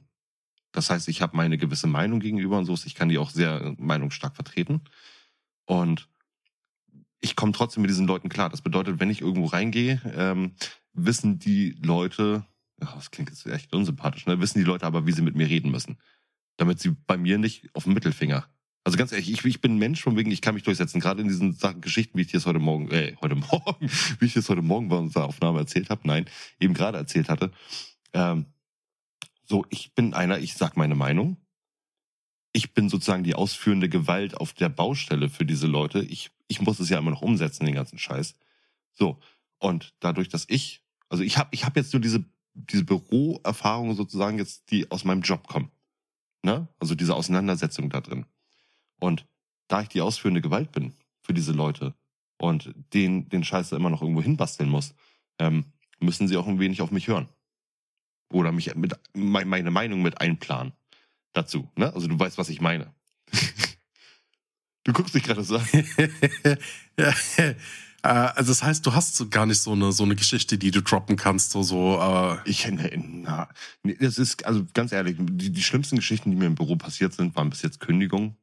Das heißt, ich habe meine gewisse Meinung gegenüber und so, ich kann die auch sehr meinungsstark vertreten. Und ich komme trotzdem mit diesen Leuten klar. Das bedeutet, wenn ich irgendwo reingehe, ähm, wissen die Leute, ja, das klingt jetzt echt unsympathisch, ne? wissen die Leute aber, wie sie mit mir reden müssen damit sie bei mir nicht auf dem Mittelfinger. Also ganz ehrlich, ich, ich bin Mensch, von wegen, ich kann mich durchsetzen. Gerade in diesen Sachen, Geschichten, wie ich dir das heute Morgen, äh, heute Morgen, [LAUGHS] wie ich das heute Morgen bei unserer Aufnahme erzählt habe, nein, eben gerade erzählt hatte. Ähm, so, ich bin einer, ich sag meine Meinung. Ich bin sozusagen die ausführende Gewalt auf der Baustelle für diese Leute. Ich, ich muss es ja immer noch umsetzen, den ganzen Scheiß. So, und dadurch, dass ich, also ich habe ich hab jetzt nur diese, diese Büroerfahrung sozusagen jetzt, die aus meinem Job kommen. Ne? Also diese Auseinandersetzung da drin. Und da ich die ausführende Gewalt bin für diese Leute und den, den Scheiß immer noch irgendwo hinbasteln muss, ähm, müssen sie auch ein wenig auf mich hören. Oder mich mit meine Meinung mit einplanen dazu. Ne? Also du weißt, was ich meine. [LAUGHS] du guckst dich gerade so an. ja, [LAUGHS] [LAUGHS] also das heißt, du hast so gar nicht so eine so eine Geschichte, die du droppen kannst, so so. Äh ich na, das ist also ganz ehrlich, die, die schlimmsten Geschichten, die mir im Büro passiert sind, waren bis jetzt Kündigungen.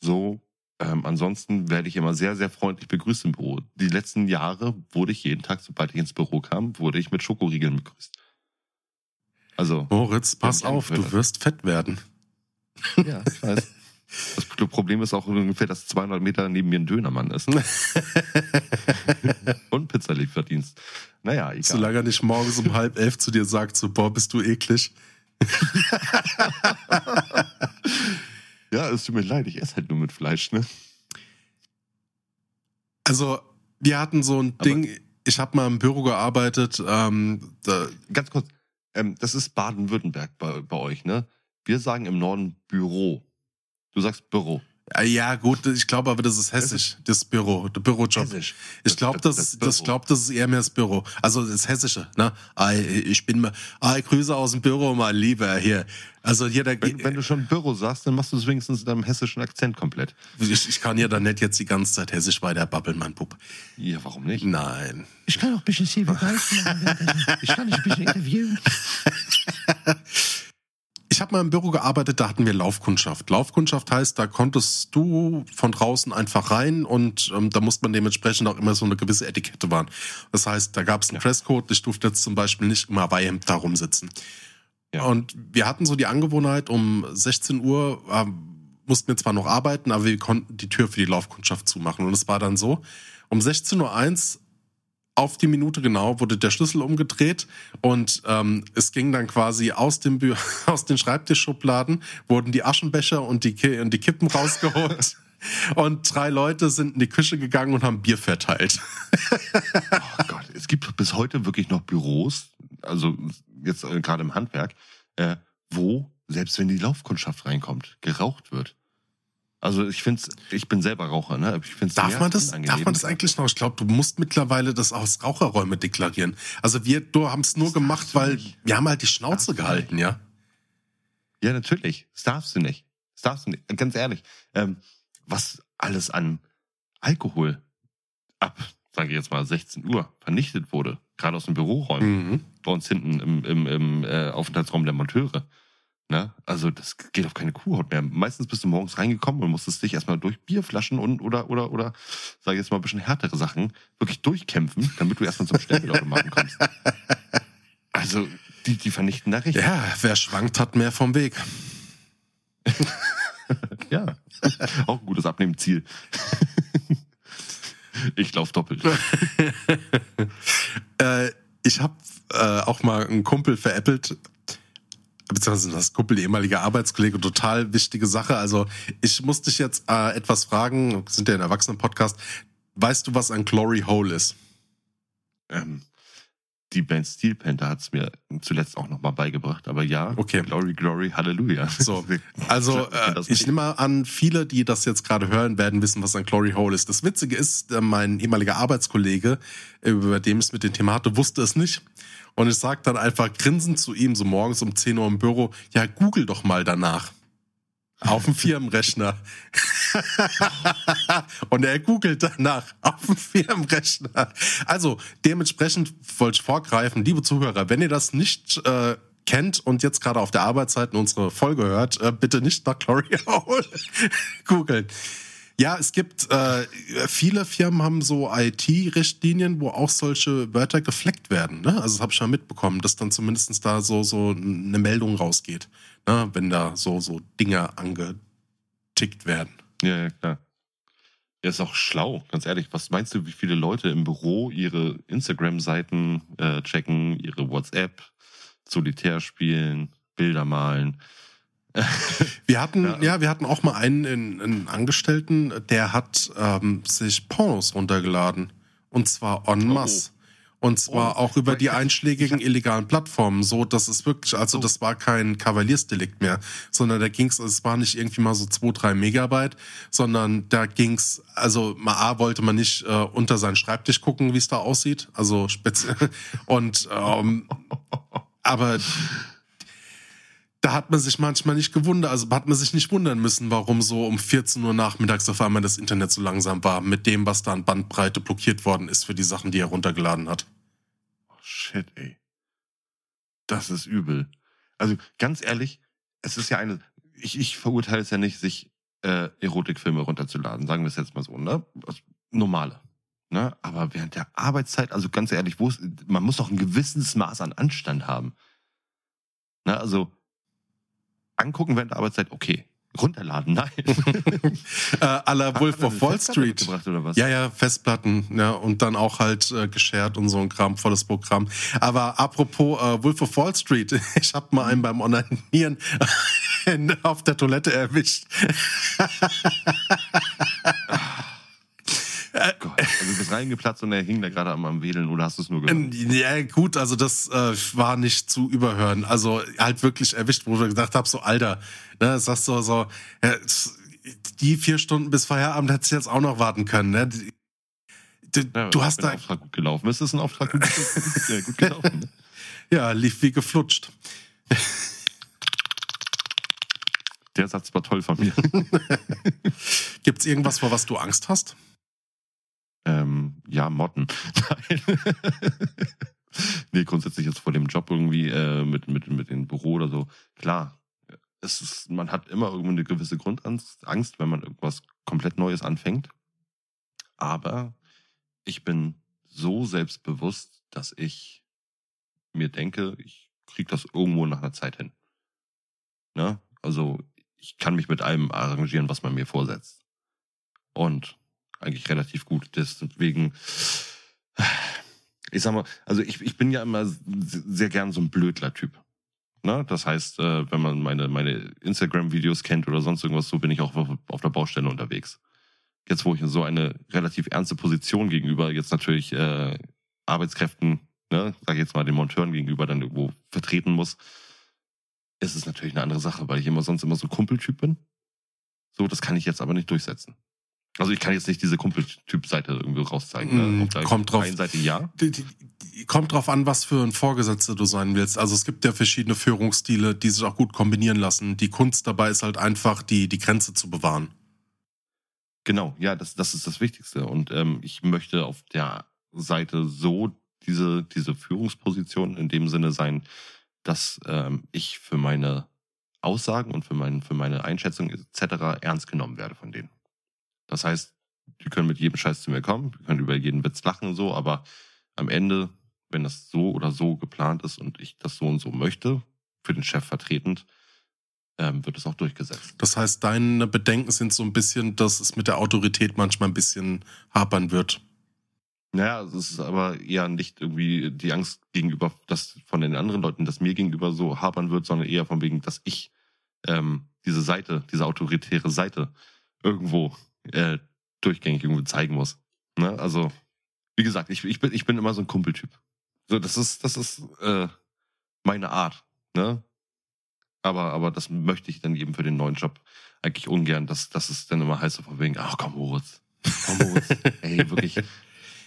So. Ähm, ansonsten werde ich immer sehr, sehr freundlich begrüßt im Büro. Die letzten Jahre wurde ich jeden Tag, sobald ich ins Büro kam, wurde ich mit Schokoriegeln begrüßt. Also. Moritz, pass auf, du wirst fett werden. Ja, ich weiß. [LAUGHS] Das Problem ist auch ungefähr, dass 200 Meter neben mir ein Dönermann ist. [LAUGHS] Und Pizzalieferdienst. Naja, egal. Solange er nicht morgens um halb elf zu dir sagt, so, boah, bist du eklig. [LAUGHS] ja, es tut mir leid, ich esse halt nur mit Fleisch, ne? Also, wir hatten so ein Aber Ding, ich habe mal im Büro gearbeitet. Ähm, Ganz kurz, ähm, das ist Baden-Württemberg bei, bei euch, ne? Wir sagen im Norden Büro. Du sagst Büro. Ja, gut, ich glaube aber, das ist hessisch, das Büro, der Bürojob. Hessisch. Ich glaube, das, das, das, glaub, das ist eher mehr das Büro. Also das Hessische, ne? Ich bin mal, ah, ich grüße aus dem Büro, mein Lieber, hier. Also hier, da, wenn, wenn du schon Büro sagst, dann machst du es wenigstens in deinem hessischen Akzent komplett. Ich, ich kann ja dann nicht jetzt die ganze Zeit hessisch weiter babbeln, mein Bub. Ja, warum nicht? Nein. Ich kann auch ein bisschen Civil machen. [LAUGHS] Ich kann dich ein bisschen interviewen. [LAUGHS] Ich habe mal im Büro gearbeitet, da hatten wir Laufkundschaft. Laufkundschaft heißt, da konntest du von draußen einfach rein und ähm, da musste man dementsprechend auch immer so eine gewisse Etikette wahren. Das heißt, da gab es einen ja. Dresscode. Ich durfte jetzt zum Beispiel nicht immer bei Hemd da rumsitzen. Ja. Und wir hatten so die Angewohnheit, um 16 Uhr äh, mussten wir zwar noch arbeiten, aber wir konnten die Tür für die Laufkundschaft zumachen. Und es war dann so, um 16.01 Uhr auf die Minute genau wurde der Schlüssel umgedreht und ähm, es ging dann quasi aus dem Bü [LAUGHS] aus den Schreibtischschubladen wurden die Aschenbecher und die, Ki und die Kippen rausgeholt [LAUGHS] und drei Leute sind in die Küche gegangen und haben Bier verteilt. Oh Gott, es gibt bis heute wirklich noch Büros, also jetzt äh, gerade im Handwerk, äh, wo, selbst wenn die Laufkundschaft reinkommt, geraucht wird. Also ich finde ich bin selber Raucher, ne? Ich find's Darf man das, darf man das eigentlich noch? Ich glaube, du musst mittlerweile das aus Raucherräume deklarieren. Also wir haben es nur Das gemacht, weil wir haben halt die Schnauze gehalten, ja. Ja, natürlich. Das darfst du nicht. Das darfst du nicht. Ganz ehrlich. Ähm, was alles an Alkohol ab, sage ich jetzt mal, 16 Uhr vernichtet wurde, gerade aus den Büroräumen, Mhm. bei uns hinten im, im, im äh, Aufenthaltsraum der Monteure. Ne? Also das geht auf keine Kuhhaut mehr. Meistens bist du morgens reingekommen und musstest dich erstmal durch Bierflaschen und oder oder oder sag ich jetzt mal ein bisschen härtere Sachen wirklich durchkämpfen, damit du erstmal zum Stempelautomaten kommst. Also die, die vernichten da richtig. Ja, wer schwankt, hat mehr vom Weg. [LAUGHS] Ja, auch ein gutes Abnehmziel. ich laufe doppelt. [LAUGHS] Äh, ich habe äh, auch mal einen Kumpel veräppelt, beziehungsweise das Kumpel, ehemaliger Arbeitskollege, total wichtige Sache. Also ich muss dich jetzt äh, etwas fragen, wir sind ja ein Erwachsenen-Podcast. Weißt du, was ein Glory Hole ist? Ähm, die Band Steel Panther hat es mir zuletzt auch nochmal beigebracht. Aber ja, Okay. Glory, Glory, Halleluja. So, [LAUGHS] also äh, ich nehme an, viele, die das jetzt gerade hören, werden wissen, was ein Glory Hole ist. Das Witzige ist, äh, mein ehemaliger Arbeitskollege, äh, über dem es mit dem Thema hatte, wusste es nicht. Und ich sag dann einfach grinsend zu ihm, so morgens um 10 Uhr im Büro, ja, google doch mal danach. Auf dem Firmenrechner. [LAUGHS] Und er googelt danach auf dem Firmenrechner. Also, dementsprechend wollte ich vorgreifen, liebe Zuhörer, wenn ihr das nicht äh, kennt und jetzt gerade auf der Arbeitszeit unsere Folge hört, äh, bitte nicht nach Glory Hole [LAUGHS] googeln. Ja, es gibt äh, viele Firmen haben so IT-Richtlinien, wo auch solche Wörter gefleckt werden. Ne? Also das habe ich schon mitbekommen, dass dann zumindest da so so eine Meldung rausgeht, ne? wenn da so so Dinge angetickt werden. Ja, ja, klar. Ja, ist auch schlau, ganz ehrlich. Was meinst du, wie viele Leute im Büro ihre Instagram-Seiten äh, checken, ihre WhatsApp, Solitär spielen, Bilder malen? [LAUGHS] Wir hatten, Ja. ja, wir hatten auch mal einen, einen, Angestellten, der hat ähm, sich Pornos runtergeladen. Und zwar en masse. Und zwar Oh. auch über die einschlägigen illegalen Plattformen, so dass es wirklich, also Oh. das war kein Kavaliersdelikt mehr, sondern da ging's, es war nicht irgendwie mal so zwei, drei Megabyte, sondern da ging's, also mal A wollte man nicht äh, unter seinen Schreibtisch gucken, wie es da aussieht, also speziell. [LAUGHS] Und ähm, aber da hat man sich manchmal nicht gewundert, also hat man sich nicht wundern müssen, warum so um 14 Uhr nachmittags auf einmal das Internet so langsam war, mit dem, was da an Bandbreite blockiert worden ist für die Sachen, die er runtergeladen hat. Oh, shit, ey. Das ist übel. Also ganz ehrlich, es ist ja eine. Ich, ich verurteile es ja nicht, sich äh, Erotikfilme runterzuladen, sagen wir es jetzt mal so, ne? Normale. Ne? Aber während der Arbeitszeit, also ganz ehrlich, wo man muss doch ein gewisses Maß an Anstand haben. Ne? Also angucken während der Arbeitszeit, okay. Runterladen, nein. [LAUGHS] Äh, Hat Wolf of Wall Street. mitgebracht oder was? Ja, ja, Festplatten, ja, und dann auch halt äh, geshared und so ein Kram, volles Programm. Aber apropos äh, Wolf of Wall Street, [LAUGHS] ich habe mal einen beim Onanieren in- [LAUGHS] auf der Toilette erwischt. Gott, also du bist reingeplatzt und er hing da gerade am, am Wedeln oder hast du es nur gehört? Ja, gut, also das äh, war nicht zu überhören. Also halt wirklich erwischt, wo ich gedacht habe, so Alter, ne, sagst du so, ja, die vier Stunden bis Feierabend hättest du jetzt auch noch warten können. Ne? Du, Ja, du ist hast ein da, Auftrag gut gelaufen. Ist das ein Auftrag gut, ja, gut gelaufen? Ne? [LAUGHS] ja, lief wie geflutscht. Der Satz war toll von mir. [LAUGHS] Gibt's irgendwas, vor was du Angst hast? Ähm, ja, Motten. [LAUGHS] Nein. nee, grundsätzlich jetzt vor dem Job irgendwie äh, mit, mit, mit dem Büro oder so. Klar, es ist, man hat immer irgendwo eine gewisse Grundangst, Angst, wenn man irgendwas komplett Neues anfängt. Aber ich bin so selbstbewusst, dass ich mir denke, ich krieg das irgendwo nach einer Zeit hin. Ne? Also ich kann mich mit allem arrangieren, was man mir vorsetzt. Und eigentlich relativ gut. Deswegen, ich sag mal, also ich, ich bin ja immer sehr gern so ein Blödler-Typ. Ne? Das heißt, äh, wenn man meine, meine Instagram-Videos kennt oder sonst irgendwas, so bin ich auch auf der Baustelle unterwegs. Jetzt, wo ich in so eine relativ ernste Position gegenüber jetzt natürlich äh, Arbeitskräften, ne, sag ich jetzt mal den Monteuren gegenüber dann irgendwo vertreten muss, ist es natürlich eine andere Sache, weil ich immer sonst immer so Kumpeltyp bin. So, das kann ich jetzt aber nicht durchsetzen. Also ich kann jetzt nicht diese Kumpeltyp-Seite irgendwie rauszeigen. Ne? kommt drauf. Seite ja. Kommt drauf an, was für ein Vorgesetzter du sein willst. Also es gibt ja verschiedene Führungsstile, die sich auch gut kombinieren lassen. Die Kunst dabei ist halt einfach, die, die Grenze zu bewahren. Genau, ja, das, das ist das Wichtigste. Und ähm, ich möchte auf der Seite so diese, diese Führungsposition in dem Sinne sein, dass ähm, ich für meine Aussagen und für, mein, für meine Einschätzung etc. ernst genommen werde von denen. Das heißt, die können mit jedem Scheiß zu mir kommen, die können über jeden Witz lachen und so, aber am Ende, wenn das so oder so geplant ist und ich das so und so möchte, für den Chef vertretend, ähm, wird es auch durchgesetzt. Das heißt, deine Bedenken sind so ein bisschen, dass es mit der Autorität manchmal ein bisschen hapern wird. Naja, es ist aber eher nicht irgendwie die Angst gegenüber, dass von den anderen Leuten, dass mir gegenüber so hapern wird, sondern eher von wegen, dass ich ähm, diese Seite, diese autoritäre Seite irgendwo äh, durchgängig irgendwie zeigen muss. Ne? Also, wie gesagt, ich, ich, bin, ich bin immer so ein Kumpeltyp. So, das ist, das ist äh, meine Art. Ne? Aber, aber das möchte ich dann eben für den neuen Job eigentlich ungern, dass, dass es dann immer heißt, von wegen, ach komm, Moritz. Komm, Moritz. [LAUGHS] Ey, wirklich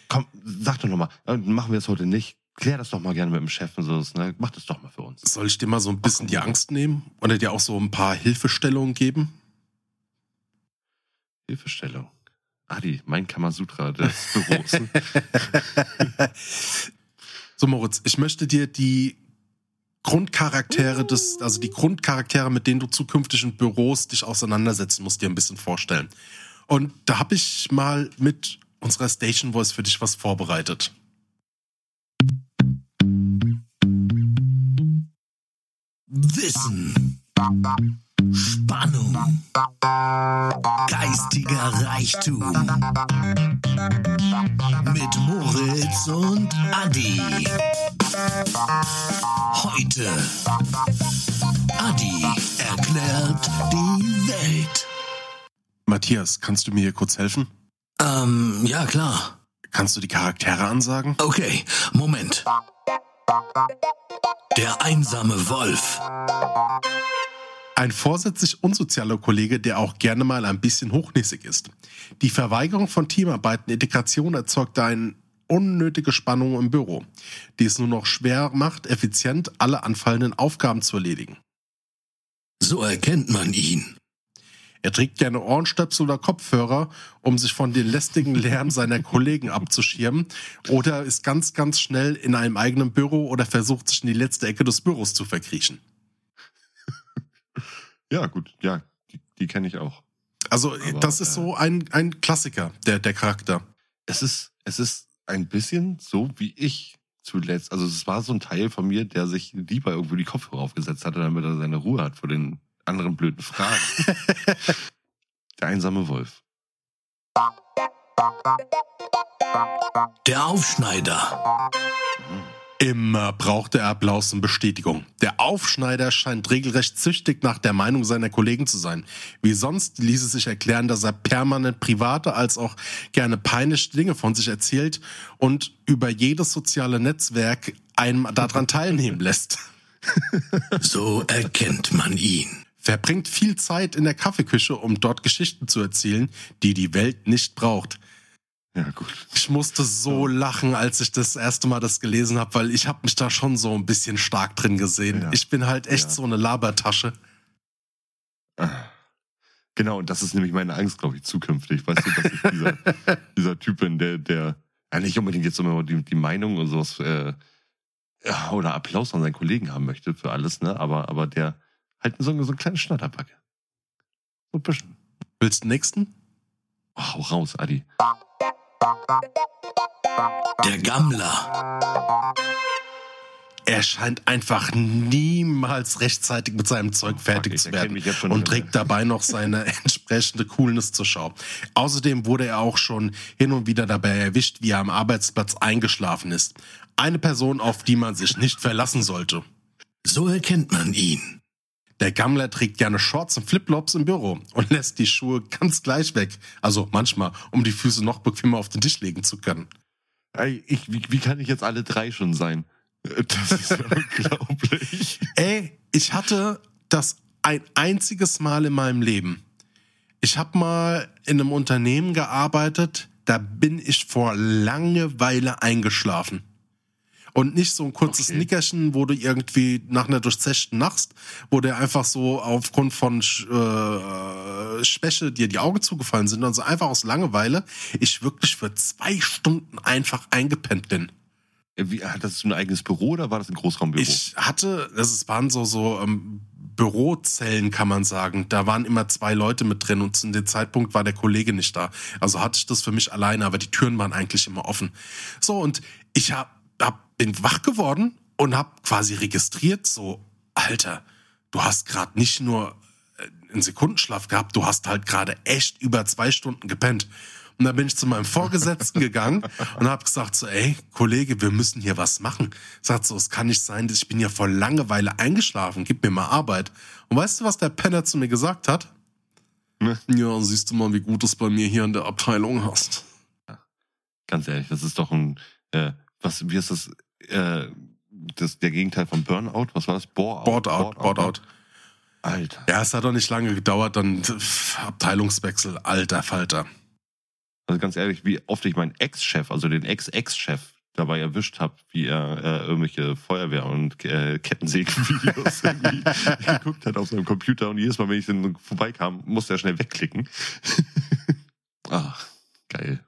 komm, sag doch nochmal, äh, machen wir es heute nicht. Klär das doch mal gerne mit dem Chef und so. Ne? Mach das doch mal für uns. Soll ich dir mal so ein bisschen Ach, die Angst nehmen? Oder dir auch so ein paar Hilfestellungen geben? Hilfestellung. Adi, mein Kamasutra des [LAUGHS] Büros. so, Moritz, ich möchte dir die Grundcharaktere des, also die Grundcharaktere, mit denen du zukünftig in Büros dich auseinandersetzen musst, dir ein bisschen vorstellen. Und da habe ich mal mit unserer Station Voice für dich was vorbereitet. Wissen. Spannung. Geistiger Reichtum. Mit Moritz und Adi. Heute. Adi erklärt die Welt. Matthias, kannst du mir hier kurz helfen? Ähm, ja, klar. Kannst du die Charaktere ansagen? Okay, Moment. Der einsame Wolf. Ein vorsätzlich unsozialer Kollege, der auch gerne mal ein bisschen hochnäsig ist. Die Verweigerung von Teamarbeit und Integration erzeugt eine unnötige Spannung im Büro, die es nur noch schwer macht, effizient alle anfallenden Aufgaben zu erledigen. So erkennt man ihn. Er trägt gerne Ohrenstöpsel oder Kopfhörer, um sich von den lästigen Lärm seiner Kollegen abzuschirmen. Oder ist ganz, ganz schnell in einem eigenen Büro oder versucht sich in die letzte Ecke des Büros zu verkriechen. Ja, gut, ja, die, die kenne ich auch. Also, Aber, das ist äh, so ein, ein Klassiker, der, der Charakter. Es ist, es ist ein bisschen so wie ich zuletzt. Also, es war so ein Teil von mir, der sich lieber irgendwo die Kopfhörer aufgesetzt hatte, damit er seine Ruhe hat vor den anderen blöden Fragen. [LAUGHS] Der einsame Wolf. Der Aufschneider. Immer braucht er Applaus und Bestätigung. Der Aufschneider scheint regelrecht züchtig nach der Meinung seiner Kollegen zu sein. Wie sonst ließ es sich erklären, dass er permanent private als auch gerne peinliche Dinge von sich erzählt und über jedes soziale Netzwerk einem daran teilnehmen lässt. [LAUGHS] So erkennt man ihn verbringt viel Zeit in der Kaffeeküche, um dort Geschichten zu erzählen, die die Welt nicht braucht. Ja, gut. Ich musste so lachen, als ich das erste Mal das gelesen habe, weil ich habe mich da schon so ein bisschen stark drin gesehen. Ja. Ich bin halt echt ja. so eine Labertasche. Ah. Genau, und das ist nämlich meine Angst, glaube ich, zukünftig. Weißt du, dass ich dieser, [LAUGHS] dieser Typ bin, der, der ja, nicht unbedingt jetzt immer die, die Meinung und sowas äh, ja, oder Applaus von seinen Kollegen haben möchte für alles, ne? Aber, aber der, Halt so, so eine kleine Schnatterbacke. So ein bisschen. Willst du den nächsten? Oh, hau raus, Adi. Der Gammler. er scheint einfach niemals rechtzeitig mit seinem Zeug Oh, fertig ich zu erkenne werden und trägt dabei noch seine [LAUGHS] entsprechende Coolness zur Schau. Außerdem wurde er auch schon hin und wieder dabei erwischt, wie er am Arbeitsplatz eingeschlafen ist. Eine Person, auf die man sich nicht verlassen sollte. So erkennt man ihn. Der Gammler trägt gerne Shorts und Flipflops im Büro und lässt die Schuhe ganz gleich weg. Also manchmal, um die Füße noch bequemer auf den Tisch legen zu können. Ey, ich, wie, wie kann ich jetzt alle drei schon sein? Das ist [LAUGHS] unglaublich. Ey, ich hatte das ein einziges Mal in meinem Leben. Ich habe mal in einem Unternehmen gearbeitet, da bin ich vor Langeweile eingeschlafen. Und nicht so ein kurzes Okay. Nickerchen, wo du irgendwie nach einer durchzechten Nacht, wo dir einfach so aufgrund von äh, Schwäche dir die Augen zugefallen sind, also einfach aus Langeweile, ich wirklich für zwei Stunden einfach eingepennt bin. Wie, hat das ein eigenes Büro oder war das ein Großraumbüro? Ich hatte, das ist- waren so, so ähm, Bürozellen, kann man sagen. Da waren immer zwei Leute mit drin und zu dem Zeitpunkt war der Kollege nicht da. Also hatte ich das für mich alleine, aber die Türen waren eigentlich immer offen. So, und ich hab, hab, bin wach geworden und hab quasi registriert, so, Alter, du hast gerade nicht nur äh, einen Sekundenschlaf gehabt, du hast halt gerade echt über zwei Stunden gepennt. Und dann bin ich zu meinem Vorgesetzten [LAUGHS] gegangen und habe gesagt so, ey, Kollege, wir müssen hier was machen. Sagt so, es kann nicht sein, dass ich bin ja vor Langeweile eingeschlafen, gib mir mal Arbeit. Und weißt du, was der Penner zu mir gesagt hat? Ne? [LAUGHS] Ja, siehst du mal, wie gut du es bei mir hier in der Abteilung hast. Ganz ehrlich, das ist doch ein, äh, was, wie ist das, äh, das, der Gegenteil von Burnout? Was war das? Bore-out? Board-out, Board-out. Alter. Ja, es hat doch nicht lange gedauert, dann Abteilungswechsel, alter Falter. Also ganz ehrlich, wie oft ich meinen Ex-Chef, also den Ex-Ex-Chef, dabei erwischt habe, wie er äh, irgendwelche Feuerwehr- und äh, Kettensägen-Videos [LAUGHS] irgendwie geguckt hat auf seinem Computer und jedes Mal, wenn ich dann vorbeikam, musste er schnell wegklicken. Ach, [LAUGHS] geil.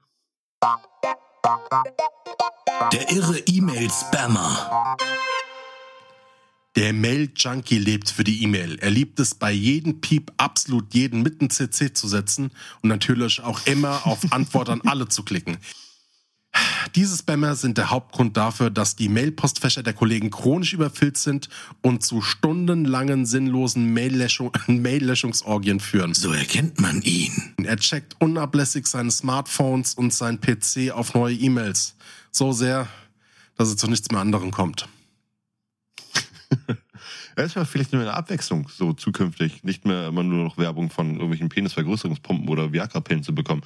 Der irre E-Mail-Spammer. Der Mail-Junkie lebt für die E-Mail. Er liebt es, bei jedem Piep absolut jeden mitten CC zu setzen und natürlich auch immer auf Antwort an alle zu klicken. Diese Spammer sind der Hauptgrund dafür, dass die Mailpostfächer der Kollegen chronisch überfüllt sind und zu stundenlangen sinnlosen Mail-Löschung- [LAUGHS] Mail-Löschungsorgien führen. So erkennt man ihn. Er checkt unablässig seine Smartphones und sein PC auf neue E-Mails. So sehr, dass er zu nichts mehr anderem kommt. [LAUGHS] Es war vielleicht nur eine Abwechslung, so zukünftig nicht mehr immer nur noch Werbung von irgendwelchen Penisvergrößerungspumpen oder Viagra-Pillen zu bekommen.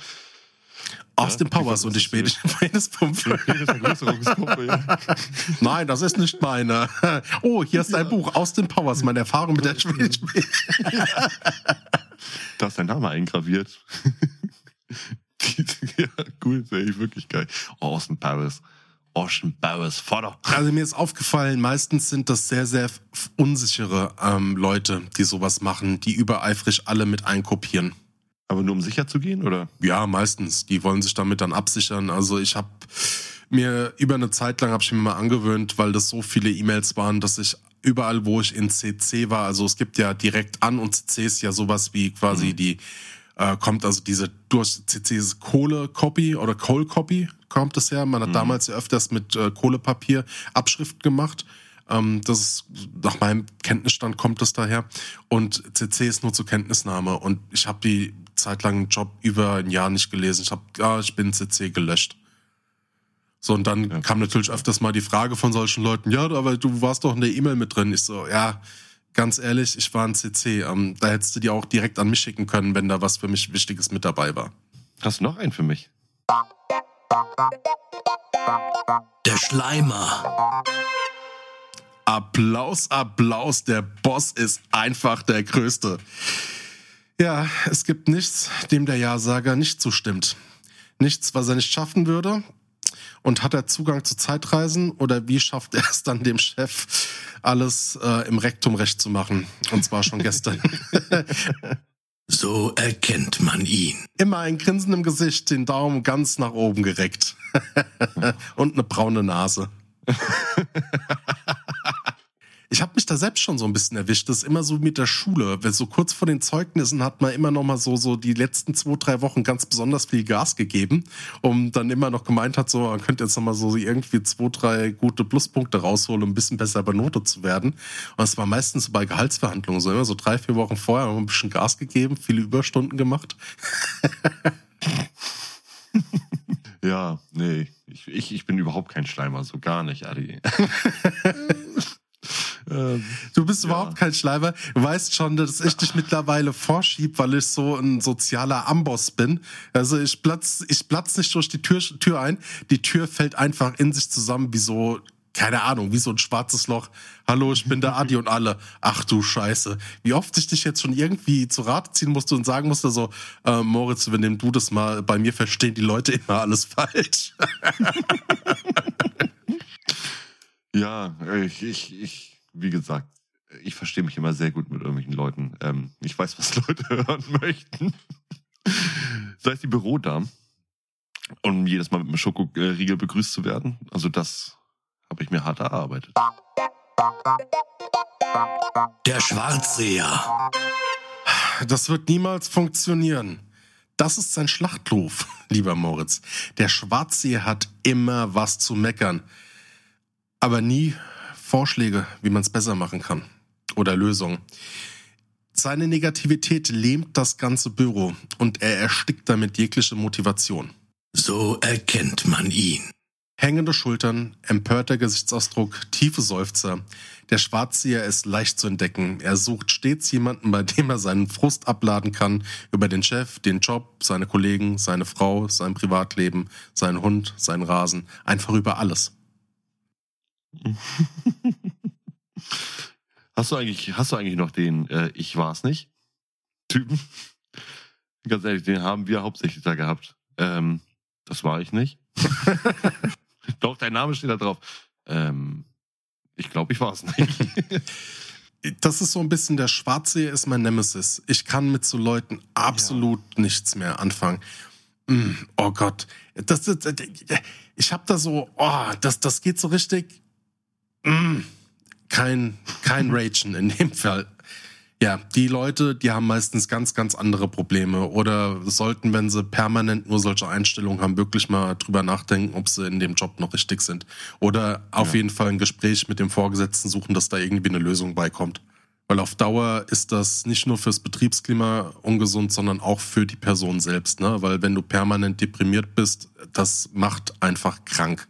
Aus Ja, dem Powers und die schwedische [LAUGHS] Penispumpe. Penisvergrößerungspumpe, ja. [LAUGHS] Nein, das ist nicht meine. Oh, hier ist ein Buch aus den Powers, meine Erfahrung mit der schwedischen Da ist dein Name eingraviert. [LAUGHS] Ja, cool, das wäre wirklich geil. Austin Powers. Austin Powers, Vater. Also mir ist aufgefallen, meistens sind das sehr, sehr unsichere ähm, Leute, die sowas machen, die übereifrig alle mit einkopieren. Aber nur um sicher zu gehen, oder? Ja, meistens. Die wollen sich damit dann absichern. Also ich habe mir über eine Zeit lang habe ich mir mal angewöhnt, weil das so viele E-Mails waren, dass ich überall, wo ich in CC war, also es gibt ja direkt an und CC ist ja sowas wie quasi die äh, kommt also diese durch CC ist Kohle-Copy oder Coal-Copy kommt es ja. Man hat damals ja öfters mit äh, Kohlepapier Abschrift gemacht. Ähm, das ist, nach meinem Kenntnisstand kommt es daher. Und CC ist nur zur Kenntnisnahme. Und ich habe die zeitlang einen Job über ein Jahr nicht gelesen. Ich habe, ja, ich bin CC gelöscht. So, und dann Ja. kam natürlich öfters mal die Frage von solchen Leuten, ja, aber du warst doch in der E-Mail mit drin. Ich so, ja, ganz ehrlich, ich war ein CC. Ähm, da hättest du die auch direkt an mich schicken können, wenn da was für mich Wichtiges mit dabei war. Hast du noch einen für mich? Der Schleimer. Applaus, Applaus, der Boss ist einfach der Größte. Ja, es gibt nichts, dem der Ja-Sager nicht zustimmt. Nichts, was er nicht schaffen würde. Und hat er Zugang zu Zeitreisen oder wie schafft er es dann dem Chef, alles äh, im Rektum recht zu machen? Und zwar schon gestern. [LAUGHS] So erkennt man ihn. Immer ein Grinsen im Gesicht, den Daumen ganz nach oben gereckt. [LAUGHS] Und eine braune Nase. [LAUGHS] Ich habe mich da selbst schon so ein bisschen erwischt. Das ist immer so mit der Schule. Wenn so kurz vor den Zeugnissen hat man immer noch mal so, so die letzten zwei, drei Wochen ganz besonders viel Gas gegeben und dann immer noch gemeint hat, so, man könnte jetzt noch mal so irgendwie zwei, drei gute Pluspunkte rausholen, um ein bisschen besser benotet zu werden. Und es war meistens so bei Gehaltsverhandlungen so immer so drei, vier Wochen vorher haben wir ein bisschen Gas gegeben, viele Überstunden gemacht. [LAUGHS] Ja, nee, ich, ich, ich bin überhaupt kein Schleimer, so gar nicht, Adi. [LAUGHS] [LAUGHS] ähm, Du bist Ja. überhaupt kein Schleimer. Du weißt schon, dass ich dich mittlerweile vorschieb, weil ich so ein sozialer Amboss bin. Also ich platz, ich platz nicht durch die Tür, Tür ein. Die Tür fällt einfach in sich zusammen wie so, keine Ahnung, wie so ein schwarzes Loch. Hallo, ich bin der Adi und alle. Ach du Scheiße. Wie oft ich dich jetzt schon irgendwie zu Rate ziehen musste und sagen musste so, äh, Moritz, übernimm du das mal. Bei mir verstehen die Leute immer alles falsch. [LAUGHS] ja, ich, ich, ich, wie gesagt, ich verstehe mich immer sehr gut mit irgendwelchen Leuten. Ähm, ich weiß, was [LAUGHS] Leute hören möchten. Sei es die Bürodame, um jedes Mal mit einem Schokoriegel begrüßt zu werden. Also das habe ich mir hart erarbeitet. Der Schwarzseher. Das wird niemals funktionieren. Das ist sein Schlachtruf, [LAUGHS] lieber Moritz. Der Schwarzsee hat immer was zu meckern, aber nie Vorschläge, wie man es besser machen kann oder Lösungen. Seine Negativität lähmt das ganze Büro und er erstickt damit jegliche Motivation. So erkennt man ihn. Hängende Schultern, empörter Gesichtsausdruck, tiefe Seufzer. Der Schwarzseher ist leicht zu entdecken. Er sucht stets jemanden, bei dem er seinen Frust abladen kann über den Chef, den Job, seine Kollegen, seine Frau, sein Privatleben, seinen Hund, seinen Rasen, einfach über alles. Hast du eigentlich, hast du eigentlich noch den äh, Ich war's nicht Typen? [LAUGHS] Ganz ehrlich, den haben wir hauptsächlich da gehabt. Ähm, das war ich nicht. [LAUGHS] Doch, dein Name steht da drauf. Ähm, ich glaube, ich war's nicht. [LAUGHS] Das ist so ein bisschen der Schwarzseher ist mein Nemesis. Ich kann mit so Leuten absolut nichts mehr anfangen. Mm, oh Gott, das, das, das ich habe da so, oh, das, das geht so richtig. Mm, kein, kein Ragen in dem Fall. Ja, die Leute, die haben meistens ganz, ganz andere Probleme oder sollten, wenn sie permanent nur solche Einstellungen haben, wirklich mal drüber nachdenken, ob sie in dem Job noch richtig sind. Oder auf Ja. jeden Fall ein Gespräch mit dem Vorgesetzten suchen, dass da irgendwie eine Lösung beikommt. Weil auf Dauer ist das nicht nur fürs Betriebsklima ungesund, sondern auch für die Person selbst. Ne? Weil wenn du permanent deprimiert bist, das macht einfach krank.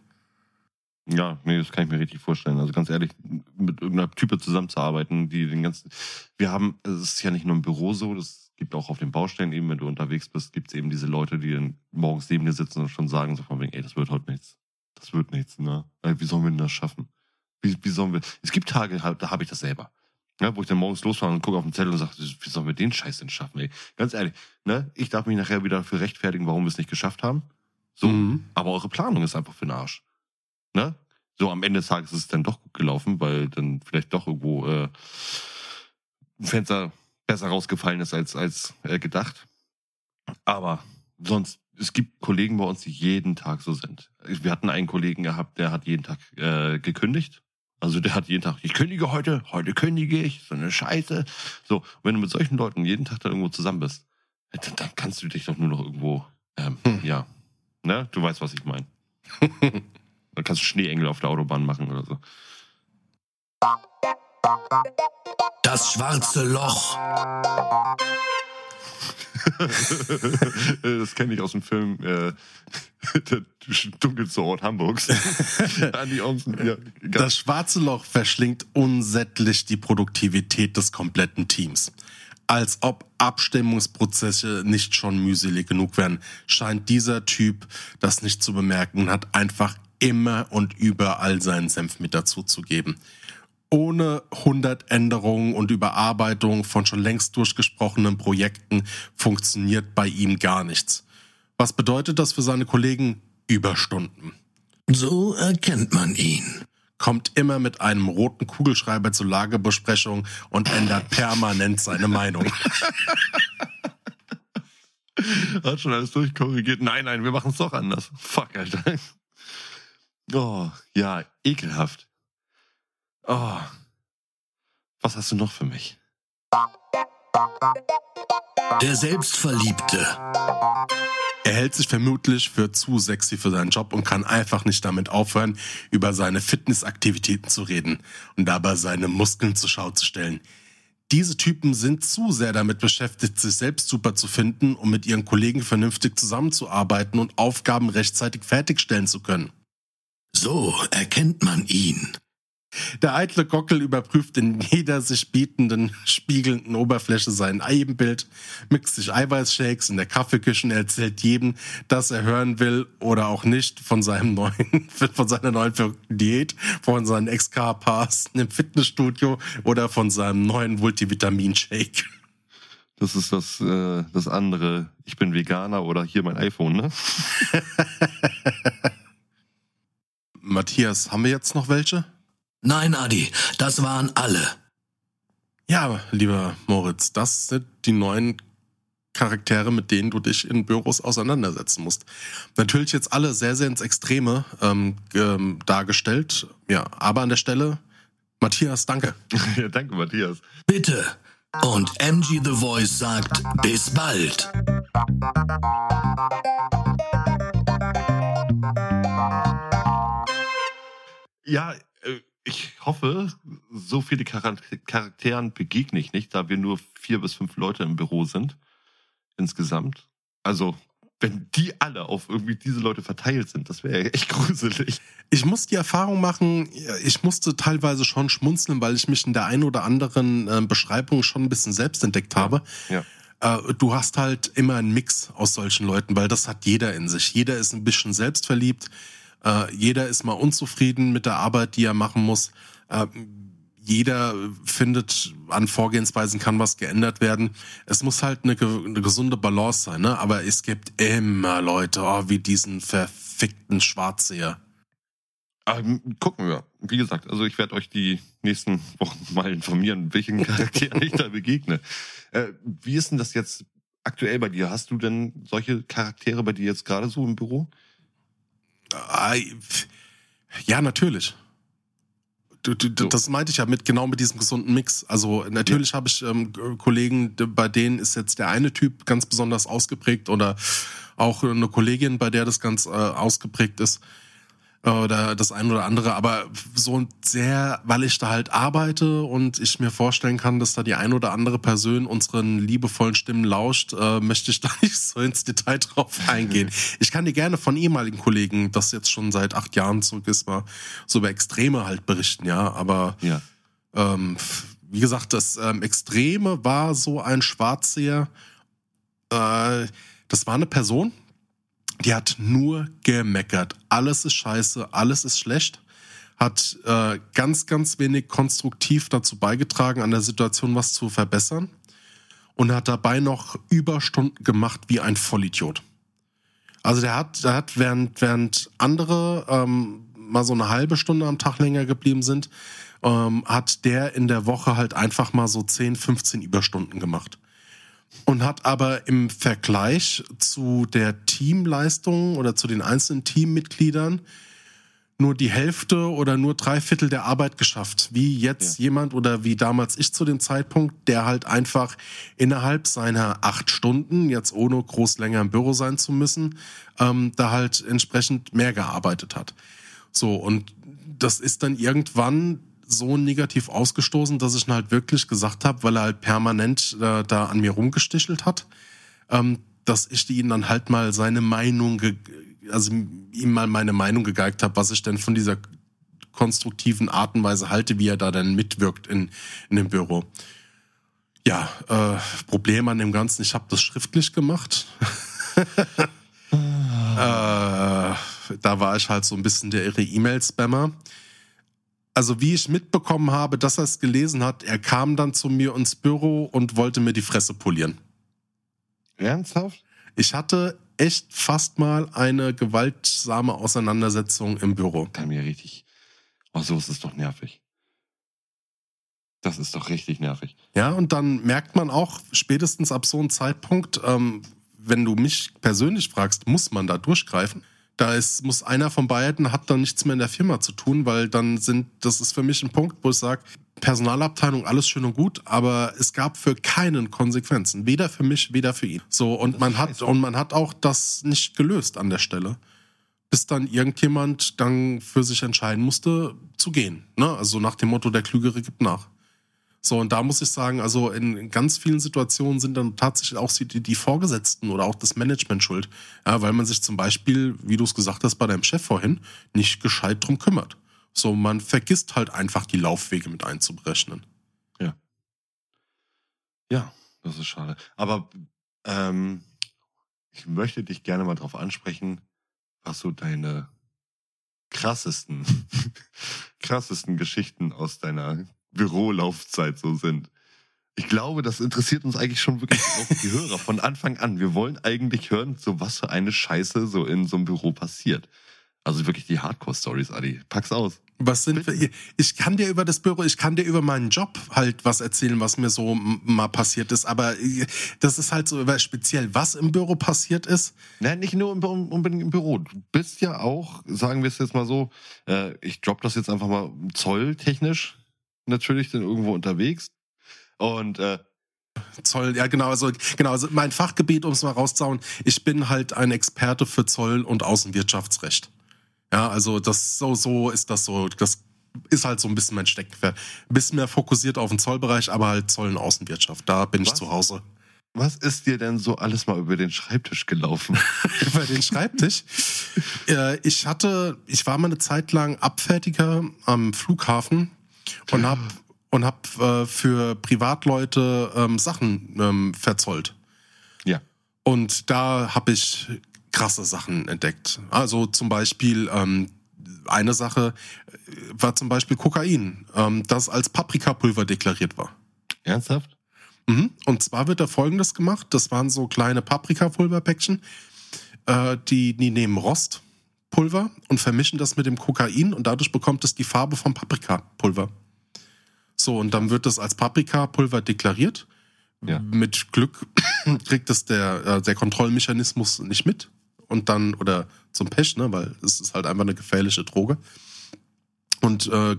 Ja, nee, das kann ich mir richtig vorstellen. Also ganz ehrlich, mit irgendeiner Type zusammenzuarbeiten, die den ganzen. Wir haben, es ist ja nicht nur im Büro so, das gibt auch auf den Baustellen eben, wenn du unterwegs bist, gibt es eben diese Leute, die dann morgens neben dir sitzen und schon sagen, so von wegen, ey, das wird heute nichts. Das wird nichts, ne? Ey, Wie sollen wir denn das schaffen? Wie, wie sollen wir. Es gibt Tage, da habe ich das selber. Ja, wo ich dann morgens losfahre und gucke auf den Zettel und sage, wie sollen wir den Scheiß denn schaffen, ey? Ganz ehrlich, ne? Ich darf mich nachher wieder dafür rechtfertigen, warum wir es nicht geschafft haben. So, Mhm. aber eure Planung ist einfach für den Arsch. Ne? So am Ende des Tages ist es dann doch gut gelaufen, weil dann vielleicht doch irgendwo äh, ein Fenster besser rausgefallen ist als, als äh, gedacht. Aber sonst, es gibt Kollegen bei uns, die jeden Tag so sind. Wir hatten einen Kollegen gehabt, der hat jeden Tag äh, gekündigt. Also der hat jeden Tag, ich kündige heute, heute kündige ich, so eine Scheiße. So, und wenn du mit solchen Leuten jeden Tag da irgendwo zusammen bist, ja, dann, dann kannst du dich doch nur noch irgendwo, ähm, Hm. ja, ne, du weißt, was ich meine. [LAUGHS] Dann kannst du Schneeengel auf der Autobahn machen oder so. Das schwarze Loch. [LAUGHS] das kenne ich aus dem Film äh, [LAUGHS] Der dunkelste Ort Hamburgs. [LAUGHS] Onsen, ja, Das schwarze Loch verschlingt unsättlich die Produktivität des kompletten Teams. Als ob Abstimmungsprozesse nicht schon mühselig genug wären, scheint dieser Typ das nicht zu bemerken und hat einfach immer und überall seinen Senf mit dazu zu geben. Ohne 100 Änderungen und Überarbeitung von schon längst durchgesprochenen Projekten funktioniert bei ihm gar nichts. Was bedeutet das für seine Kollegen? Überstunden So erkennt man ihn. kommt immer mit einem roten Kugelschreiber zur Lagebesprechung und ändert permanent seine Meinung. [LAUGHS] Hat schon alles durchkorrigiert. Nein, nein, wir machen es doch anders. Fuck, Alter. Oh, ja, ekelhaft. Oh, Was hast du noch für mich? Der Selbstverliebte. Er hält sich vermutlich für zu sexy für seinen Job und kann einfach nicht damit aufhören, über seine Fitnessaktivitäten zu reden und dabei seine Muskeln zur Schau zu stellen. Diese Typen sind zu sehr damit beschäftigt, sich selbst super zu finden, um mit ihren Kollegen vernünftig zusammenzuarbeiten und Aufgaben rechtzeitig fertigstellen zu können. So erkennt man ihn. Der eitle Gockel überprüft in jeder sich bietenden, spiegelnden Oberfläche sein Ebenbild, mixt sich Eiweißshakes in der Kaffeeküche und erzählt jedem, dass er hören will oder auch nicht von seinem neuen, [LAUGHS] von seiner neuen verrückten Diät, von seinen XK-Pass im Fitnessstudio oder von seinem neuen Multivitamin-Shake. Das ist das, äh, das andere. Ich bin Veganer oder hier mein iPhone, ne? [LAUGHS] Matthias, haben wir jetzt noch welche? Nein, Adi, das waren alle. Ja, lieber Moritz, das sind die neuen Charaktere, mit denen du dich in Büros auseinandersetzen musst. Natürlich jetzt alle sehr, sehr ins Extreme ähm, ähm, dargestellt. Ja, aber an der Stelle, Matthias, danke. [LAUGHS] ja, danke, Matthias. Bitte. Und MG The Voice sagt bis bald. Ja, äh, ich hoffe, so viele Charak- Charakteren begegne ich nicht, da wir nur vier bis fünf Leute im Büro sind insgesamt. Also, wenn die alle auf irgendwie diese Leute verteilt sind, das wäre echt [LAUGHS] gruselig. Ich muss die Erfahrung machen, ich musste teilweise schon schmunzeln, weil ich mich in der einen oder anderen äh, Beschreibung schon ein bisschen selbst entdeckt habe. Ja. Äh, du hast halt immer einen Mix aus solchen Leuten, weil das hat jeder in sich. Jeder ist ein bisschen selbstverliebt, äh, jeder ist mal unzufrieden mit der Arbeit, die er machen muss. Äh, jeder findet, an Vorgehensweisen kann was geändert werden. Es muss halt eine, eine gesunde Balance sein, ne? Aber es gibt immer Leute, oh, wie diesen verfickten Schwarzseher. Ähm, gucken wir. Wie gesagt, also ich werde euch die nächsten Wochen [LAUGHS] mal informieren, welchen Charakteren ich da begegne. Äh, wie ist denn das jetzt aktuell bei dir? Hast du denn solche Charaktere bei dir jetzt gerade so im Büro? Ja, natürlich. Das meinte ich ja mit genau mit diesem gesunden Mix. Also natürlich habe ich ähm, Kollegen, bei denen ist jetzt der eine Typ ganz besonders ausgeprägt oder auch eine Kollegin, bei der das ganz äh, ausgeprägt ist oder das ein oder andere. Aber so sehr, weil ich da halt arbeite und ich mir vorstellen kann, dass da die ein oder andere Person unseren liebevollen Stimmen lauscht, äh, möchte ich [LAUGHS] da nicht so ins Detail drauf eingehen. [LAUGHS] Ich kann dir gerne von ehemaligen Kollegen, das jetzt schon seit acht Jahren zurück ist, mal so über Extreme halt berichten, ja. Aber Ja. ähm, wie gesagt, das ähm, Extreme war so ein Schwarzseher. Äh, das war eine Person, die hat nur gemeckert. Alles ist scheiße, alles ist schlecht. Hat äh, ganz, ganz wenig konstruktiv dazu beigetragen, an der Situation was zu verbessern. Und hat dabei noch Überstunden gemacht wie ein Vollidiot. Also der hat, der hat während, während andere ähm, mal so eine halbe Stunde am Tag länger geblieben sind, ähm, hat der in der Woche halt einfach mal so 10, 15 Überstunden gemacht. Und hat aber im Vergleich zu der Teamleistung oder zu den einzelnen Teammitgliedern nur die Hälfte oder nur drei Viertel der Arbeit geschafft. Wie jetzt jemand oder wie damals ich zu dem Zeitpunkt, der halt einfach innerhalb seiner acht Stunden, jetzt ohne groß länger im Büro sein zu müssen, ähm, da halt entsprechend mehr gearbeitet hat. So, und das ist dann irgendwann so negativ ausgestoßen, dass ich ihn halt wirklich gesagt habe, weil er halt permanent äh, da an mir rumgestichelt hat, ähm, dass ich ihm dann halt mal seine Meinung, also ihm mal meine Meinung gegeigt habe, was ich denn von dieser konstruktiven Art und Weise halte, wie er da dann mitwirkt in, in dem Büro. Ja, äh, Problem an dem Ganzen, ich habe das schriftlich gemacht. [LAUGHS] äh, da war ich halt so ein bisschen der irre E-Mail-Spammer. Also wie ich mitbekommen habe, dass er es gelesen hat, er kam dann zu mir ins Büro und wollte mir die Fresse polieren. Ernsthaft? Ich hatte echt fast mal eine gewaltsame Auseinandersetzung im Büro. Kann mir richtig. Oh, so ist es doch nervig. Das ist doch richtig nervig. Ja, und dann merkt man auch spätestens ab so einem Zeitpunkt, ähm, wenn du mich persönlich fragst, muss man da durchgreifen. Da ist, muss einer von beiden hat dann nichts mehr in der Firma zu tun, weil dann sind, das ist für mich ein Punkt, wo ich sage, Personalabteilung, alles schön und gut, aber es gab für keinen Konsequenzen. Weder für mich, weder für ihn. So, und man hat, und man hat auch das nicht gelöst an der Stelle. Bis dann irgendjemand dann für sich entscheiden musste, zu gehen. Ne? Also nach dem Motto, der Klügere gibt nach. So, und da muss ich sagen, also in ganz vielen Situationen sind dann tatsächlich auch die, die Vorgesetzten oder auch das Management schuld. Ja, weil man sich zum Beispiel, wie du es gesagt hast, bei deinem Chef vorhin, nicht gescheit drum kümmert. So, man vergisst halt einfach die Laufwege mit einzuberechnen. Ja. Ja, das ist schade. Aber ähm, ich möchte dich gerne mal darauf ansprechen, was so deine krassesten, [LAUGHS] krassesten Geschichten aus deiner Bürolaufzeit so sind. Ich glaube, das interessiert uns eigentlich schon wirklich auch die Hörer von Anfang an. Wir wollen eigentlich hören, so was für eine Scheiße so in so einem Büro passiert. Also wirklich die Hardcore-Stories, Adi. Pack's aus. Was sind wir? Ich kann dir über das Büro, ich kann dir über meinen Job halt was erzählen, was mir so mal passiert ist. Aber äh, das ist halt so speziell, was im Büro passiert ist. Nein, nicht nur unbedingt im Büro. Du bist ja auch, sagen wir es jetzt mal so, äh, ich drop das jetzt einfach mal zolltechnisch natürlich dann irgendwo unterwegs. Und äh, Zoll, ja genau, also genau, also mein Fachgebiet, um es mal rauszuhauen, ich bin halt ein Experte für Zoll und Außenwirtschaftsrecht. Ja, also das so so ist das so, das ist halt so ein bisschen mein Steckenpferd. Ein bisschen mehr fokussiert auf den Zollbereich, aber halt Zoll und Außenwirtschaft. Da bin Was? ich zu Hause. Was ist dir denn so alles mal über den Schreibtisch gelaufen? [LAUGHS] über den Schreibtisch? äh, ich hatte, ich war mal eine Zeit lang Abfertiger am Flughafen und habe und hab, äh, für Privatleute ähm, Sachen ähm, verzollt. Ja. Und da habe ich krasse Sachen entdeckt. Also zum Beispiel ähm, eine Sache äh, war zum Beispiel Kokain, ähm, das als Paprikapulver deklariert war. Ernsthaft? Mhm. Und zwar wird da Folgendes gemacht: Das waren so kleine Paprikapulverpäckchen. Äh, die, die nehmen Rostpulver und vermischen das mit dem Kokain und dadurch bekommt es die Farbe vom Paprikapulver. So, und dann wird das als Paprikapulver deklariert. Ja. Mit Glück [COUGHS] kriegt es der, äh, der Kontrollmechanismus nicht mit. Und dann, oder zum Pech, ne, weil es ist halt einfach eine gefährliche Droge. Und äh,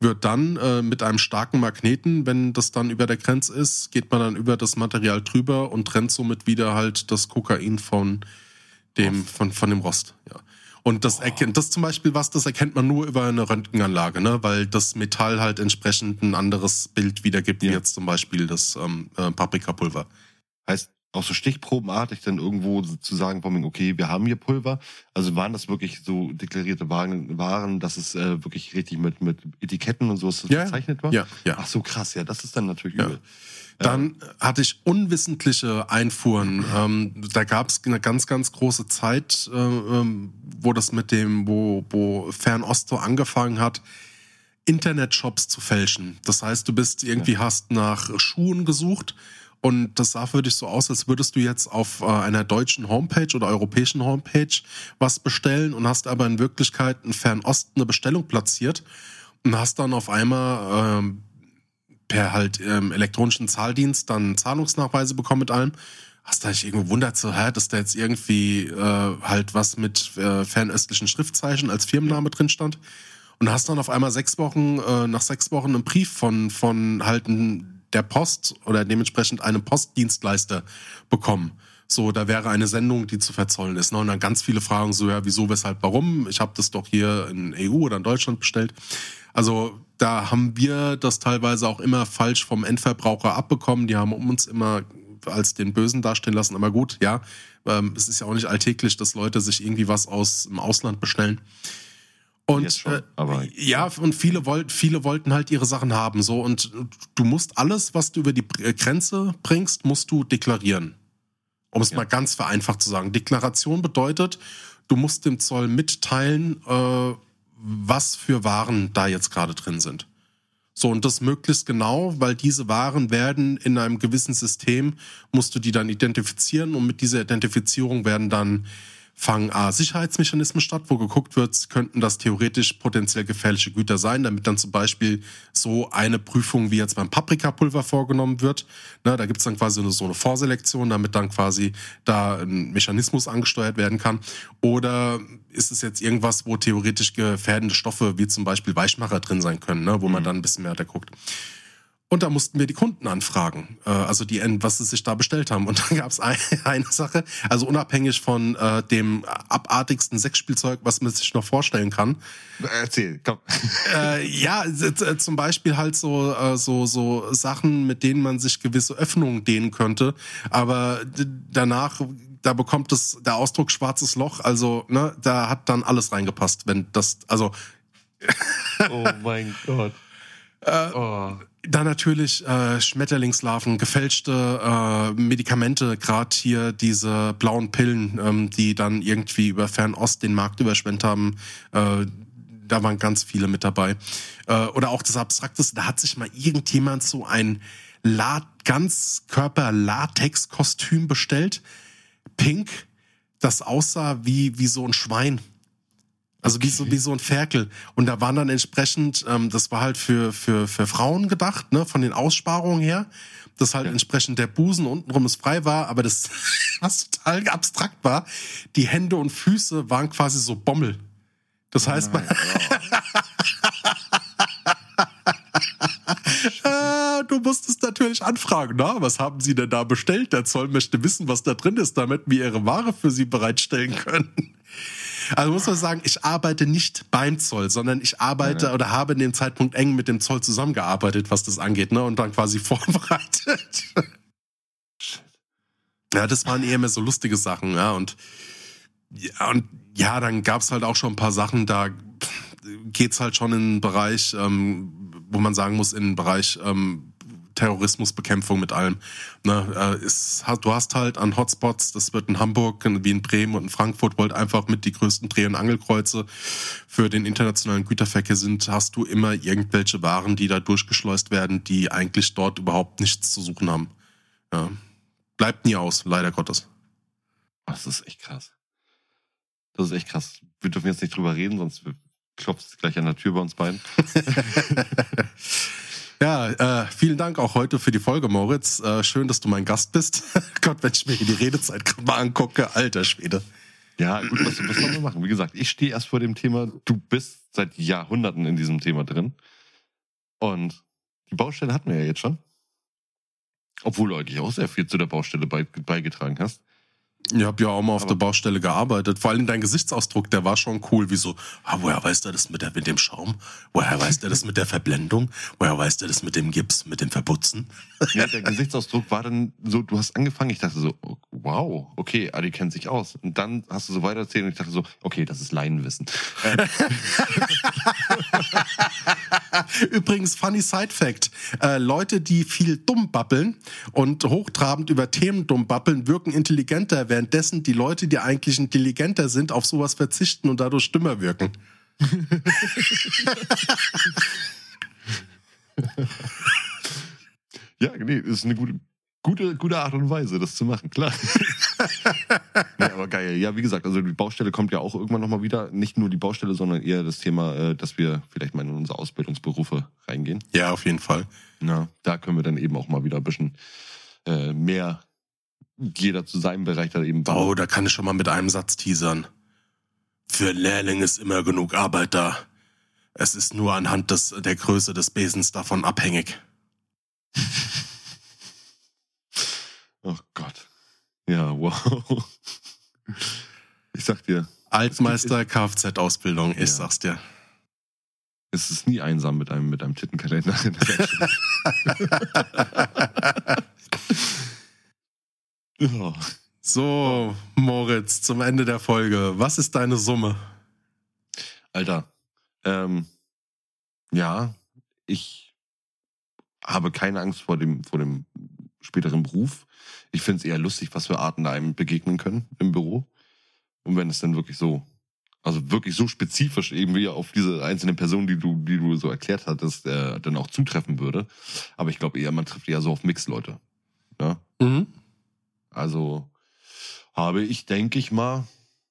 wird dann äh, mit einem starken Magneten, wenn das dann über der Grenze ist, geht man dann über das Material drüber und trennt somit wieder halt das Kokain von dem, von, von dem Rost. Ja. Und das erkennt, das zum Beispiel was, das erkennt man nur über eine Röntgenanlage, ne? weil das Metall halt entsprechend ein anderes Bild wiedergibt, ja. wie jetzt zum Beispiel das ähm, äh, Paprikapulver. Heißt, auch so stichprobenartig dann irgendwo zu sagen, okay, wir haben hier Pulver. Also waren das wirklich so deklarierte Waren, Waren dass es äh, wirklich richtig mit, mit Etiketten und sowas ja, bezeichnet war? Ja, ja. Ach so, krass, ja, das ist dann natürlich ja. übel. Dann hatte ich unwissentliche Einfuhren. Ähm, da gab es eine ganz, ganz große Zeit, äh, ähm, wo das mit dem, wo, wo Fernost angefangen hat, Internetshops zu fälschen. Das heißt, du bist irgendwie, ja. hast nach Schuhen gesucht und das sah für dich so aus, als würdest du jetzt auf äh, einer deutschen Homepage oder europäischen Homepage was bestellen und hast aber in Wirklichkeit in Fernost eine Bestellung platziert und hast dann auf einmal ähm, per halt ähm, elektronischen Zahldienst dann Zahlungsnachweise bekommen mit allem. Hast du dich irgendwo wundert, so, hä, dass da jetzt irgendwie äh, halt was mit äh, fernöstlichen Schriftzeichen als Firmenname drin stand? Und hast dann auf einmal sechs Wochen, äh, nach sechs Wochen einen Brief von, von halt der Post oder dementsprechend einem Postdienstleister bekommen. So, da wäre eine Sendung, die zu verzollen ist. Ne? Und dann ganz viele Fragen so, ja, wieso, weshalb, warum? Ich habe das doch hier in EU oder in Deutschland bestellt. Also da haben wir das teilweise auch immer falsch vom Endverbraucher abbekommen. Die haben uns immer als den Bösen dastehen lassen. Aber gut, ja, ähm, es ist ja auch nicht alltäglich, dass Leute sich irgendwie was aus dem Ausland bestellen. Und schon, äh, ja, und viele wollten, viele wollten halt ihre Sachen haben. So und du musst alles, was du über die Grenze bringst, musst du deklarieren. Um es ja. mal ganz vereinfacht zu sagen. Deklaration bedeutet, du musst dem Zoll mitteilen, äh, was für Waren da jetzt gerade drin sind. So, und das möglichst genau, weil diese Waren werden in einem gewissen System, musst du die dann identifizieren und mit dieser Identifizierung werden dann fangen A, Sicherheitsmechanismen statt, wo geguckt wird, könnten das theoretisch potenziell gefährliche Güter sein, damit dann zum Beispiel so eine Prüfung wie jetzt beim Paprikapulver vorgenommen wird. Ne, da gibt's dann quasi so eine Vorselektion, damit dann quasi da ein Mechanismus angesteuert werden kann. Oder ist es jetzt irgendwas, wo theoretisch gefährdende Stoffe wie zum Beispiel Weichmacher drin sein können, ne, wo man dann ein bisschen mehr da guckt. Und da mussten wir die Kunden anfragen, äh, also die, was sie sich da bestellt haben. Und [LAUGHS] dann gab es ein, eine Sache, also unabhängig von äh, dem abartigsten Sexspielzeug, was man sich noch vorstellen kann. Erzähl, komm. [LAUGHS] Äh, ja, zum Beispiel halt so, äh, so, so Sachen, mit denen man sich gewisse Öffnungen dehnen könnte. Aber danach da bekommt es der Ausdruck schwarzes Loch, also ne, da hat dann alles reingepasst, wenn das, also Oh mein Gott. Äh, Oh. Dann natürlich äh, Schmetterlingslarven, gefälschte äh, Medikamente, gerade hier diese blauen Pillen, ähm, die dann irgendwie über Fernost den Markt überschwemmt haben. Äh, da waren ganz viele mit dabei. Äh, oder auch das Abstrakteste, da hat sich mal irgendjemand so ein La Ganzkörper-Latex-Kostüm bestellt. Pink, das aussah wie, wie so ein Schwein. Also wie so, wie so ein Ferkel. Und da waren dann entsprechend, ähm, das war halt für, für, für Frauen gedacht, ne, von den Aussparungen her, dass halt Ja. entsprechend der Busen untenrum es frei war, aber das, [LAUGHS] was total abstrakt war, die Hände und Füße waren quasi so Bommel. Das heißt, man, [LAUGHS] Ah, du musstest natürlich anfragen, na, was haben Sie denn da bestellt? Der Zoll möchte wissen, was da drin ist, damit wir Ihre Ware für Sie bereitstellen können. Also muss man sagen, ich arbeite nicht beim Zoll, sondern ich arbeite oder habe in dem Zeitpunkt eng mit dem Zoll zusammengearbeitet, was das angeht, ne, und dann quasi [LAUGHS] vorbereitet. Ja, das waren eher mehr so lustige Sachen, ja, und ja, und ja, dann gab's halt auch schon ein paar Sachen, da geht's halt schon in den Bereich, ähm, wo man sagen muss, in den Bereich ähm, Terrorismusbekämpfung mit allem. Ne, äh, ist, du hast halt an Hotspots, das wird in Hamburg, wie in Bremen und in Frankfurt, wo halt einfach mit die größten Dreh- und Angelkreuze für den internationalen Güterverkehr sind, hast du immer irgendwelche Waren, die da durchgeschleust werden, die eigentlich dort überhaupt nichts zu suchen haben. Ja. Bleibt nie aus, leider Gottes. Das ist echt krass. Das ist echt krass. Wir dürfen jetzt nicht drüber reden, sonst klopft es gleich an der Tür bei uns beiden. [LAUGHS] [LAUGHS] Ja, äh, vielen Dank auch heute für die Folge, Moritz. Äh, schön, dass du mein Gast bist. [LAUGHS] Gott, wenn ich mir die Redezeit gerade mal angucke, alter Schwede. Ja, gut, was, was sollen wir machen? Wie gesagt, ich stehe erst vor dem Thema. Du bist seit Jahrhunderten in diesem Thema drin. Und die Baustelle hatten wir ja jetzt schon. Obwohl du eigentlich auch sehr viel zu der Baustelle bei, beigetragen hast. Ich habe ja auch mal auf Aber- der Baustelle gearbeitet. Vor allem dein Gesichtsausdruck, der war schon cool. Wie so, ah, woher weiß der das mit, der, mit dem Schaum? Woher weiß der das mit der Verblendung? Woher weiß der das mit dem Gips, mit dem Verputzen? Ja, der Gesichtsausdruck war dann so, du hast angefangen, ich dachte so, oh, wow, okay, Adi kennt sich aus. Und dann hast du so weiter erzählt und ich dachte so, okay, das ist Laienwissen. [LAUGHS] Übrigens, funny Side Fact. Äh, Leute, die viel dumm babbeln und hochtrabend über Themen dumm babbeln, wirken intelligenter, währenddessen die Leute, die eigentlich intelligenter sind, auf sowas verzichten und dadurch dümmer wirken. [LAUGHS] Ja, nee, das ist eine gute, gute, gute Art und Weise, das zu machen, klar. [LAUGHS] nee, aber geil. Ja, wie gesagt, also die Baustelle kommt ja auch irgendwann nochmal wieder. Nicht nur die Baustelle, sondern eher das Thema, äh, dass wir vielleicht mal in unsere Ausbildungsberufe reingehen. Ja, auf jeden Fall. Na, da können wir dann eben auch mal wieder ein bisschen äh, mehr jeder zu seinem Bereich da eben Oh, da kann ich schon mal mit einem Satz teasern. Für Lehrling ist immer genug Arbeit da. Es ist nur anhand des, der Größe des Besens davon abhängig. [LAUGHS] Oh Gott. Ja, wow. Ich sag dir, Altmeister Kfz-Ausbildung, ich Ja. sag's dir. es ist nie einsam mit einem, mit einem Tittenkalender in [LAUGHS] der. [LAUGHS] So, Moritz, zum Ende der Folge. Was ist deine Summe? Alter, ähm, ja, ich habe keine Angst vor dem, vor dem späteren Beruf. Ich finde es eher lustig, was für Arten da einem begegnen können im Büro. Und wenn es dann wirklich so, also wirklich so spezifisch eben wie auf diese einzelnen Personen, die du, die du so erklärt hattest, äh, dann auch zutreffen würde. Aber ich glaube eher, man trifft eher so auf Mix-Leute. Ja? Mhm. Also habe ich, denke ich mal,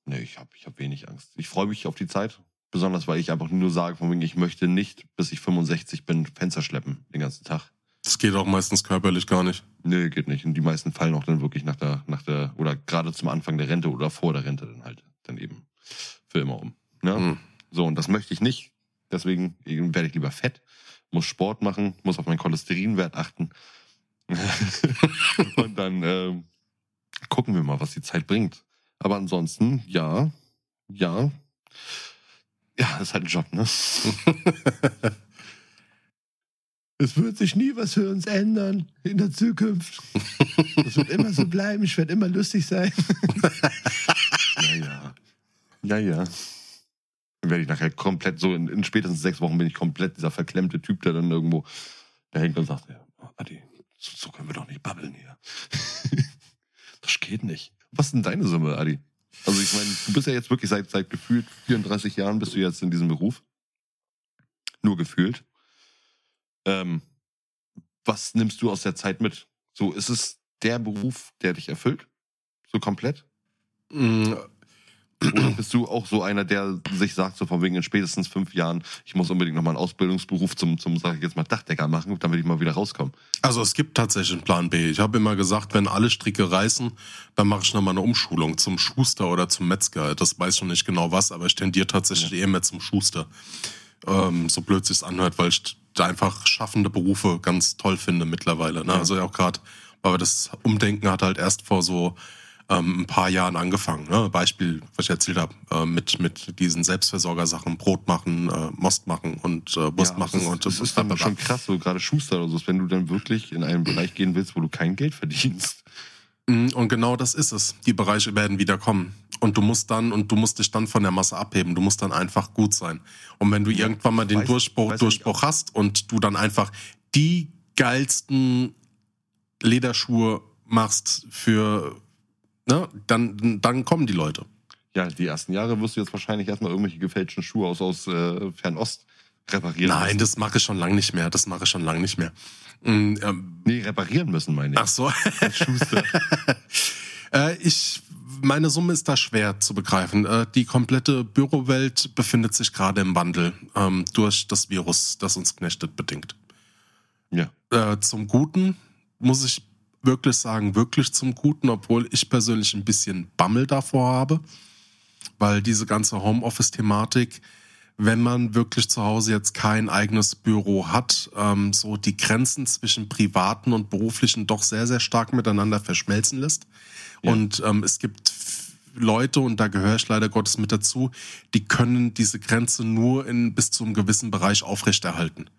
Nee, ich habe ich hab wenig Angst. Ich freue mich auf die Zeit. Besonders, weil ich einfach nur sage, von wegen, ich möchte nicht, bis ich 65 bin, Fenster schleppen den ganzen Tag. Das geht auch meistens körperlich gar nicht. Nee, geht nicht. Und die meisten fallen auch dann wirklich nach der, nach der, oder gerade zum Anfang der Rente oder vor der Rente dann halt, dann eben für immer um. Ne? Mhm. So, und das möchte ich nicht. Deswegen werde ich lieber fett, muss Sport machen, muss auf meinen Cholesterinwert achten. [LAUGHS] und dann ähm, gucken wir mal, was die Zeit bringt. Aber ansonsten, ja, ja. Ja, ist halt ein Job, ne? [LAUGHS] Es wird sich nie was für uns ändern in der Zukunft. Es wird immer so bleiben, ich werde immer lustig sein. [LAUGHS] Naja. Naja. Dann werde ich nachher komplett so, in, in spätestens sechs Wochen bin ich komplett dieser verklemmte Typ, der dann irgendwo da hängt und sagt, ja, Adi, so, so können wir doch nicht babbeln hier. [LAUGHS] das geht nicht. Was ist denn deine Summe, Adi? Also ich meine, du bist ja jetzt wirklich seit, seit gefühlt 34 Jahren bist du jetzt in diesem Beruf. Nur gefühlt. Ähm, was nimmst du aus der Zeit mit? So, ist es der Beruf, der dich erfüllt? So komplett? Oder bist du auch so einer, der sich sagt, so von wegen in spätestens fünf Jahren, ich muss unbedingt nochmal einen Ausbildungsberuf zum, zum, sag ich jetzt mal, Dachdecker machen, damit ich mal wieder rauskomme? Also es gibt tatsächlich einen Plan B. Ich habe immer gesagt, wenn alle Stricke reißen, dann mache ich nochmal eine Umschulung zum Schuster oder zum Metzger. Das weiß ich noch nicht genau was, aber ich tendiere tatsächlich eher mehr zum Schuster. Ähm, so blöd sich's anhört, weil ich da einfach schaffende Berufe ganz toll finde mittlerweile. Ne? Ja. Also auch gerade, aber das Umdenken hat halt erst vor so ähm, ein paar Jahren angefangen. Ne? Beispiel, was ich erzählt habe, äh, mit, mit diesen Selbstversorgersachen, Brot machen, äh, Most machen und äh, Wurst Ja, machen. das ist, und das ist dann schon krass, so gerade Schuster oder so, wenn du dann wirklich in einen Bereich gehen willst, wo du kein Geld verdienst. Mm, Und genau das ist es. Die Bereiche werden wieder kommen. Und du musst dann, und du musst dich dann von der Masse abheben. Du musst dann einfach gut sein. Und wenn du irgendwann mal den weiß- Durchbruch, weiß Durchbruch hast und du dann einfach die geilsten Lederschuhe machst für, ne, dann, dann kommen die Leute. Ja, die ersten Jahre wirst du jetzt wahrscheinlich erstmal irgendwelche gefälschten Schuhe aus, aus äh, Fernost reparieren Nein, müssen. das mache ich schon lang nicht mehr. Das mache ich schon lang nicht mehr. Mm, ähm, Nee, reparieren müssen, meine ich. ach so. Schuster. [LAUGHS] Äh, ich, meine Summe ist da schwer zu begreifen. Äh, die komplette Bürowelt befindet sich gerade im Wandel ähm, durch das Virus, das uns knechtet, bedingt. ja. Äh, zum Guten muss ich wirklich sagen, wirklich zum Guten, obwohl ich persönlich ein bisschen Bammel davor habe, weil diese ganze Homeoffice-Thematik, wenn man wirklich zu Hause jetzt kein eigenes Büro hat, ähm, so die Grenzen zwischen privaten und beruflichen doch sehr, sehr stark miteinander verschmelzen lässt. Ja. Und ähm, es gibt Leute, und da gehöre ich leider Gottes mit dazu, die können diese Grenze nur in bis zu einem gewissen Bereich aufrechterhalten.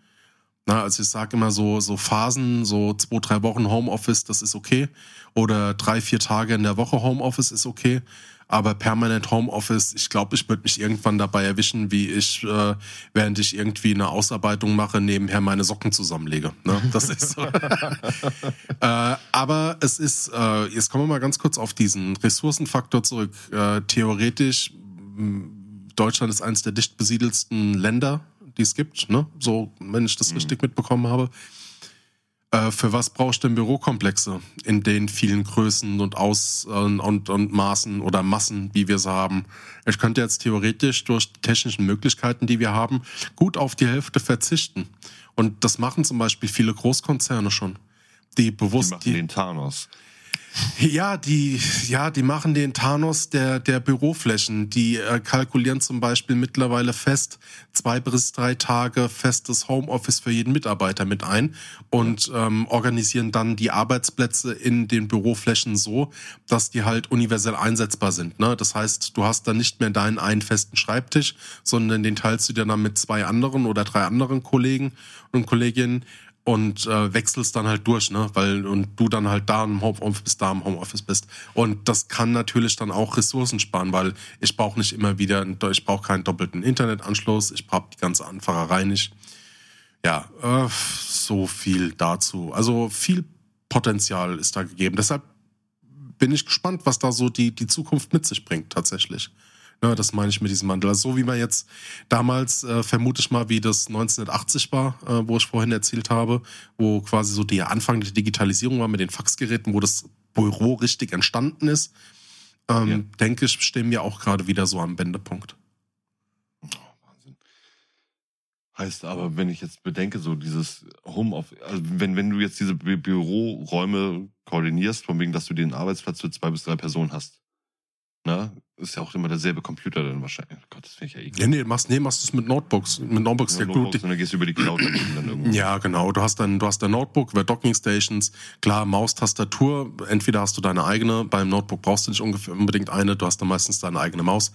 Na, also ich sage immer so, so Phasen, so zwei, drei Wochen Homeoffice, das ist okay. Oder drei, vier Tage in der Woche Homeoffice ist okay. Aber permanent Homeoffice, ich glaube, ich würde mich irgendwann dabei erwischen, wie ich, äh, während ich irgendwie eine Ausarbeitung mache, nebenher meine Socken zusammenlege. Ne? Das ist so. [LAUGHS] äh, aber es ist, äh, jetzt kommen wir mal ganz kurz auf diesen Ressourcenfaktor zurück. Äh, theoretisch, Deutschland ist eines der dicht besiedelsten Länder, die es gibt, ne? So, wenn ich das richtig mitbekommen habe. Äh, für was brauchst du denn Bürokomplexe in den vielen Größen und Aus äh, und, und Maßen oder Massen, wie wir sie haben? Ich könnte jetzt theoretisch durch die technischen Möglichkeiten, die wir haben, gut auf die Hälfte verzichten. Und das machen zum Beispiel viele Großkonzerne schon. Die Die bewusst machen den Thanos. Ja, die, ja, die machen den Thanos der, der Büroflächen. Die äh, kalkulieren zum Beispiel mittlerweile fest zwei bis drei Tage festes Homeoffice für jeden Mitarbeiter mit ein und ähm, organisieren dann die Arbeitsplätze in den Büroflächen so, dass die halt universell einsetzbar sind. Ne? Das heißt, du hast dann nicht mehr deinen einen festen Schreibtisch, sondern den teilst du dir dann mit zwei anderen oder drei anderen Kollegen und Kolleginnen und äh, wechselst dann halt durch, ne? Weil und du dann halt da im Homeoffice, da im Homeoffice bist. Und das kann natürlich dann auch Ressourcen sparen, weil ich brauche nicht immer wieder, ich brauche keinen doppelten Internetanschluss, ich brauche die ganze Anfahrerei nicht. Ja, äh, so viel dazu. Also viel Potenzial ist da gegeben. Deshalb bin ich gespannt, was da so die, die Zukunft mit sich bringt, tatsächlich. Ja, das meine ich mit diesem Wandel. Also so wie man jetzt damals, äh, vermute ich mal, wie das 1980 war, äh, wo ich vorhin erzählt habe, wo quasi so der Anfang der Digitalisierung war mit den Faxgeräten, wo das Büro richtig entstanden ist. ähm, Ja. denke ich, stehen wir auch gerade wieder so am Wendepunkt. Wahnsinn. Heißt aber, wenn ich jetzt bedenke, so dieses Homeoffice, also wenn, wenn du jetzt diese Bü Büroräume koordinierst, von wegen, dass du den Arbeitsplatz für zwei bis drei Personen hast, ne, ist ja auch immer derselbe Computer dann wahrscheinlich. Oh Gott, das finde ich ja eklig. Ja, nee, machst, nee, machst du es mit Notebooks. Mit Notebooks, ja, Ja, gut. Notebooks, und dann gehst du über die Cloud dann irgendwo. Ja, genau. Du hast dann, du hast dein Notebook über Docking Stations, klar, Maus, Tastatur. Entweder hast du deine eigene, beim Notebook brauchst du nicht unbedingt eine, du hast dann meistens deine eigene Maus.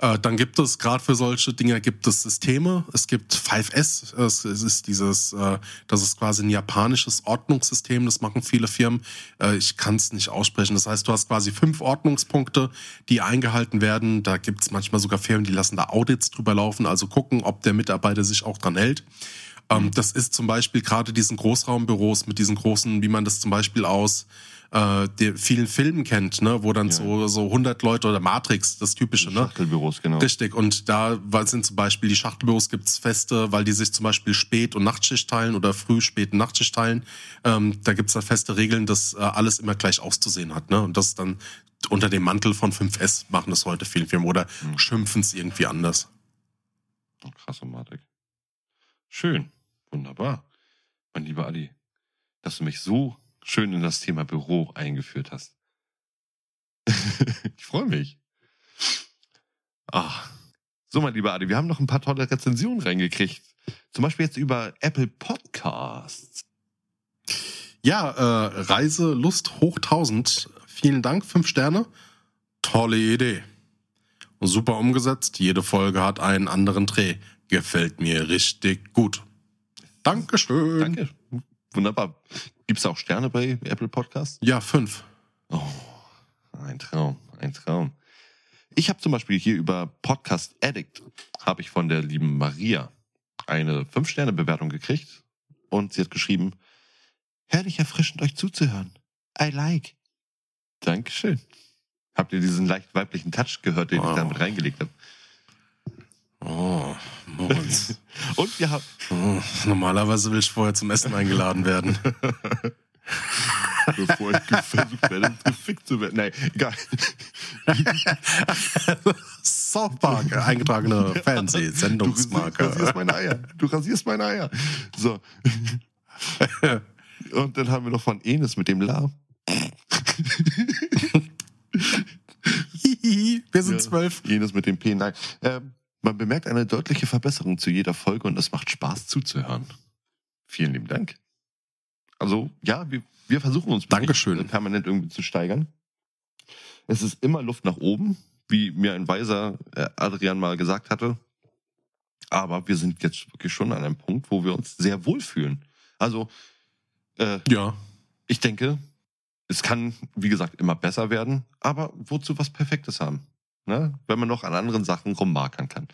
Äh, dann gibt es, gerade für solche Dinge, gibt es Systeme. Es gibt 5S, es, es ist dieses, äh, das ist quasi ein japanisches Ordnungssystem, das machen viele Firmen. Äh, ich kann es nicht aussprechen. Das heißt, du hast quasi fünf Ordnungspunkte, die eingehalten werden. Da gibt es manchmal sogar Firmen, die lassen da Audits drüber laufen, also gucken, ob der Mitarbeiter sich auch dran hält. Ähm, das ist zum Beispiel gerade diesen Großraumbüros mit diesen großen, wie man das zum Beispiel aus äh, der vielen Filmen kennt, ne, wo dann Ja. so so 100 Leute oder Matrix, das typische, ne? Schachtelbüros, genau. Richtig, und da weil- sind zum Beispiel die Schachtelbüros gibt's feste, weil die sich zum Beispiel Spät- und Nachtschicht teilen oder Früh-, Spät- und Nachtschicht teilen. Ähm, da gibt's da feste Regeln, dass äh, alles immer gleich auszusehen hat. Ne? Und das dann unter dem Mantel von 5S machen das heute viele Firmen oder Mhm. schimpfen's irgendwie anders. Oh, krasse Matik. Schön. Wunderbar. Mein lieber Adi, dass du mich so schön in das Thema Büro eingeführt hast. [LAUGHS] ich freue mich. Ah. So, mein lieber Adi, wir haben noch ein paar tolle Rezensionen reingekriegt. Zum Beispiel jetzt über Apple Podcasts. Ja, äh, Reise Lust hoch 1000. Vielen Dank, fünf Sterne. Tolle Idee. Super umgesetzt. Jede Folge hat einen anderen Dreh. Gefällt mir richtig gut. Dankeschön. Danke. Wunderbar. Gibt es auch Sterne bei Apple Podcasts? Ja, fünf. Oh, ein Traum, ein Traum. Ich habe zum Beispiel hier über Podcast Addict, habe ich von der lieben Maria eine 5-Sterne-Bewertung gekriegt und sie hat geschrieben, herrlich erfrischend euch zuzuhören. I like. Dankeschön. Habt ihr diesen leicht weiblichen Touch gehört, den Wow. ich damit reingelegt habe? Oh, Moritz. [LAUGHS] Und wir haben, oh, normalerweise will ich vorher zum Essen eingeladen werden. [LAUGHS] bevor ich ge- versucht werde, gefickt zu werden. Nein, egal. [LAUGHS] South Park, eingetragene Du rasierst Fernsehsendungsmarke. meine Eier. Du rasierst meine Eier. So. Und dann haben wir noch von Enes mit dem La. Hihi, Wir sind Ja. zwölf. Enes mit dem P. Nein. Ähm, man bemerkt eine deutliche Verbesserung zu jeder Folge und es macht Spaß zuzuhören. Vielen lieben Dank. Also, ja, wir, wir versuchen uns Dankeschön. permanent irgendwie zu steigern. Es ist immer Luft nach oben, wie mir ein weiser äh, Adrian mal gesagt hatte. Aber wir sind jetzt wirklich schon an einem Punkt, wo wir uns sehr wohlfühlen. Also, äh, Ja. ich denke, es kann, wie gesagt, immer besser werden, aber wozu was Perfektes haben? Ne? Wenn man noch an anderen Sachen rummarkern kann.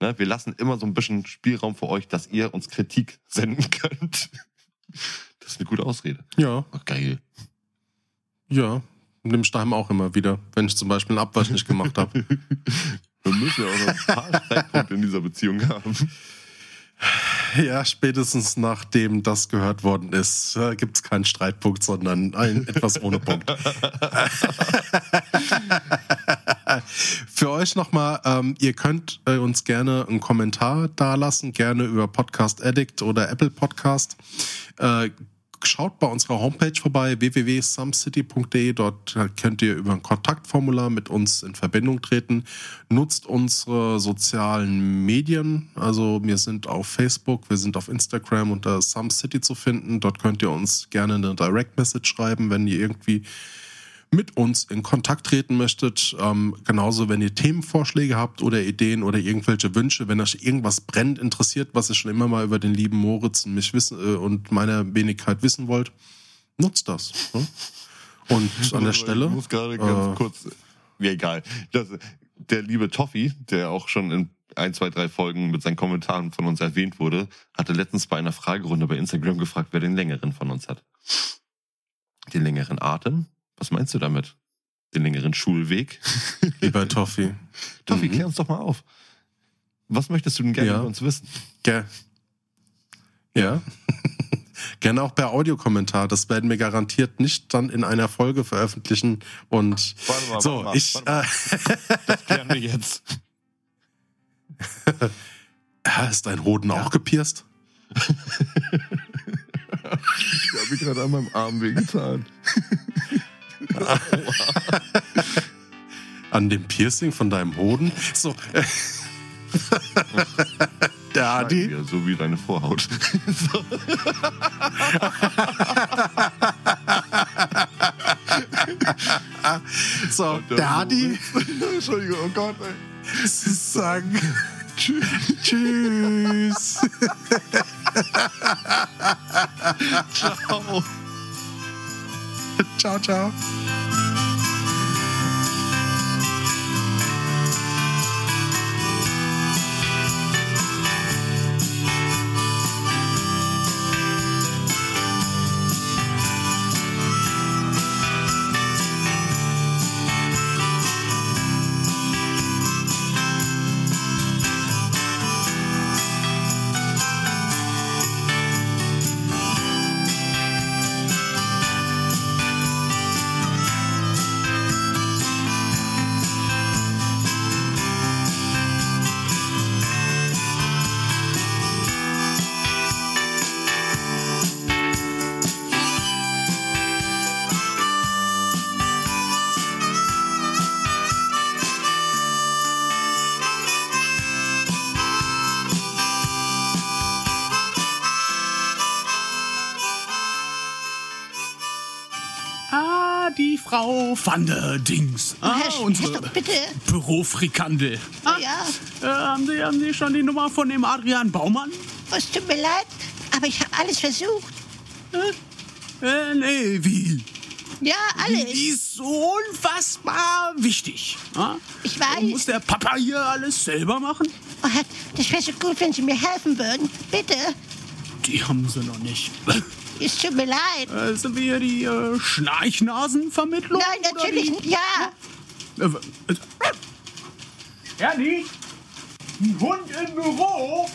Ne? Wir lassen immer so ein bisschen Spielraum für euch, dass ihr uns Kritik [LAUGHS] senden könnt. Das ist eine gute Ausrede. Ja, Oh, geil. ja. Nimm ich daheim auch immer wieder, wenn ich zum Beispiel einen Abwasch nicht gemacht habe. [LAUGHS] Wir müssen ja auch noch ein paar Streitpunkte in dieser Beziehung haben. Ja, spätestens nachdem das gehört worden ist, äh, gibt es keinen Streitpunkt, sondern ein etwas ohne Punkt. [LAUGHS] Für euch nochmal, ähm, ihr könnt äh, uns gerne einen Kommentar dalassen, gerne über Podcast Addict oder Apple Podcast. Äh, schaut bei unserer Homepage vorbei, www.sumcity.de. Dort äh, könnt ihr über ein Kontaktformular mit uns in Verbindung treten. Nutzt unsere sozialen Medien. Also wir sind auf Facebook, wir sind auf Instagram unter SumCity zu finden. Dort könnt ihr uns gerne eine Direct Message schreiben, wenn ihr irgendwie mit uns in Kontakt treten möchtet. Ähm, genauso, wenn ihr Themenvorschläge habt oder Ideen oder irgendwelche Wünsche, wenn euch irgendwas brennend interessiert, was ihr schon immer mal über den lieben Moritz und mich wissen äh, und meine Wenigkeit wissen wollt, nutzt das. Ne? Und [LAUGHS] an der Stelle. Ich muss gerade ganz äh, kurz. Ja, egal. Das, der liebe Toffi, der auch schon in ein, zwei, drei Folgen mit seinen Kommentaren von uns erwähnt wurde, hatte letztens bei einer Fragerunde bei Instagram gefragt, wer den längeren von uns hat. Den längeren Atem? Was meinst du damit? Den längeren Schulweg? [LAUGHS] Lieber Toffi. Toffi, Mhm. klär uns doch mal auf. Was möchtest du denn gerne Ja. über uns wissen? Gell. Ja. [LAUGHS] Gerne auch per Audiokommentar. Das werden wir garantiert nicht dann in einer Folge veröffentlichen. Und Warte mal, so, warte mal, ich. warte Äh, Das klären wir jetzt. [LAUGHS] ist dein Hoden auch gepierst? Ich habe gerade an meinem Arm wehgetan. An dem Piercing von deinem Hoden? So. [LAUGHS] Der Adi. Ja, so wie deine Vorhaut. [LAUGHS] So, der Adi. [LAUGHS] Entschuldigung, oh Gott, ey. sagen Tschüss. Ciao. Ciao, ciao. Frau van der Dings. Ah, Herr, unsere Herr Stock, bitte. Bürofrikandel. Ah, Ja, äh, haben, Sie, haben Sie schon die Nummer von dem Adrian Baumann? es tut mir leid, aber ich habe alles versucht. Äh, nee, wie? Ja, Die alles. ist so unfassbar wichtig. Ah? Ich weiß. Muss der Papa hier alles selber machen? Oh, das wäre so gut, wenn Sie mir helfen würden. Bitte. Die haben sie noch nicht. [LAUGHS] Es tut mir leid. Äh, sind wir hier die äh, Schnarchnasenvermittlung? Nein, oder natürlich die- nicht. Ja. Äh, äh, Ernie? Ein Hund im Büro?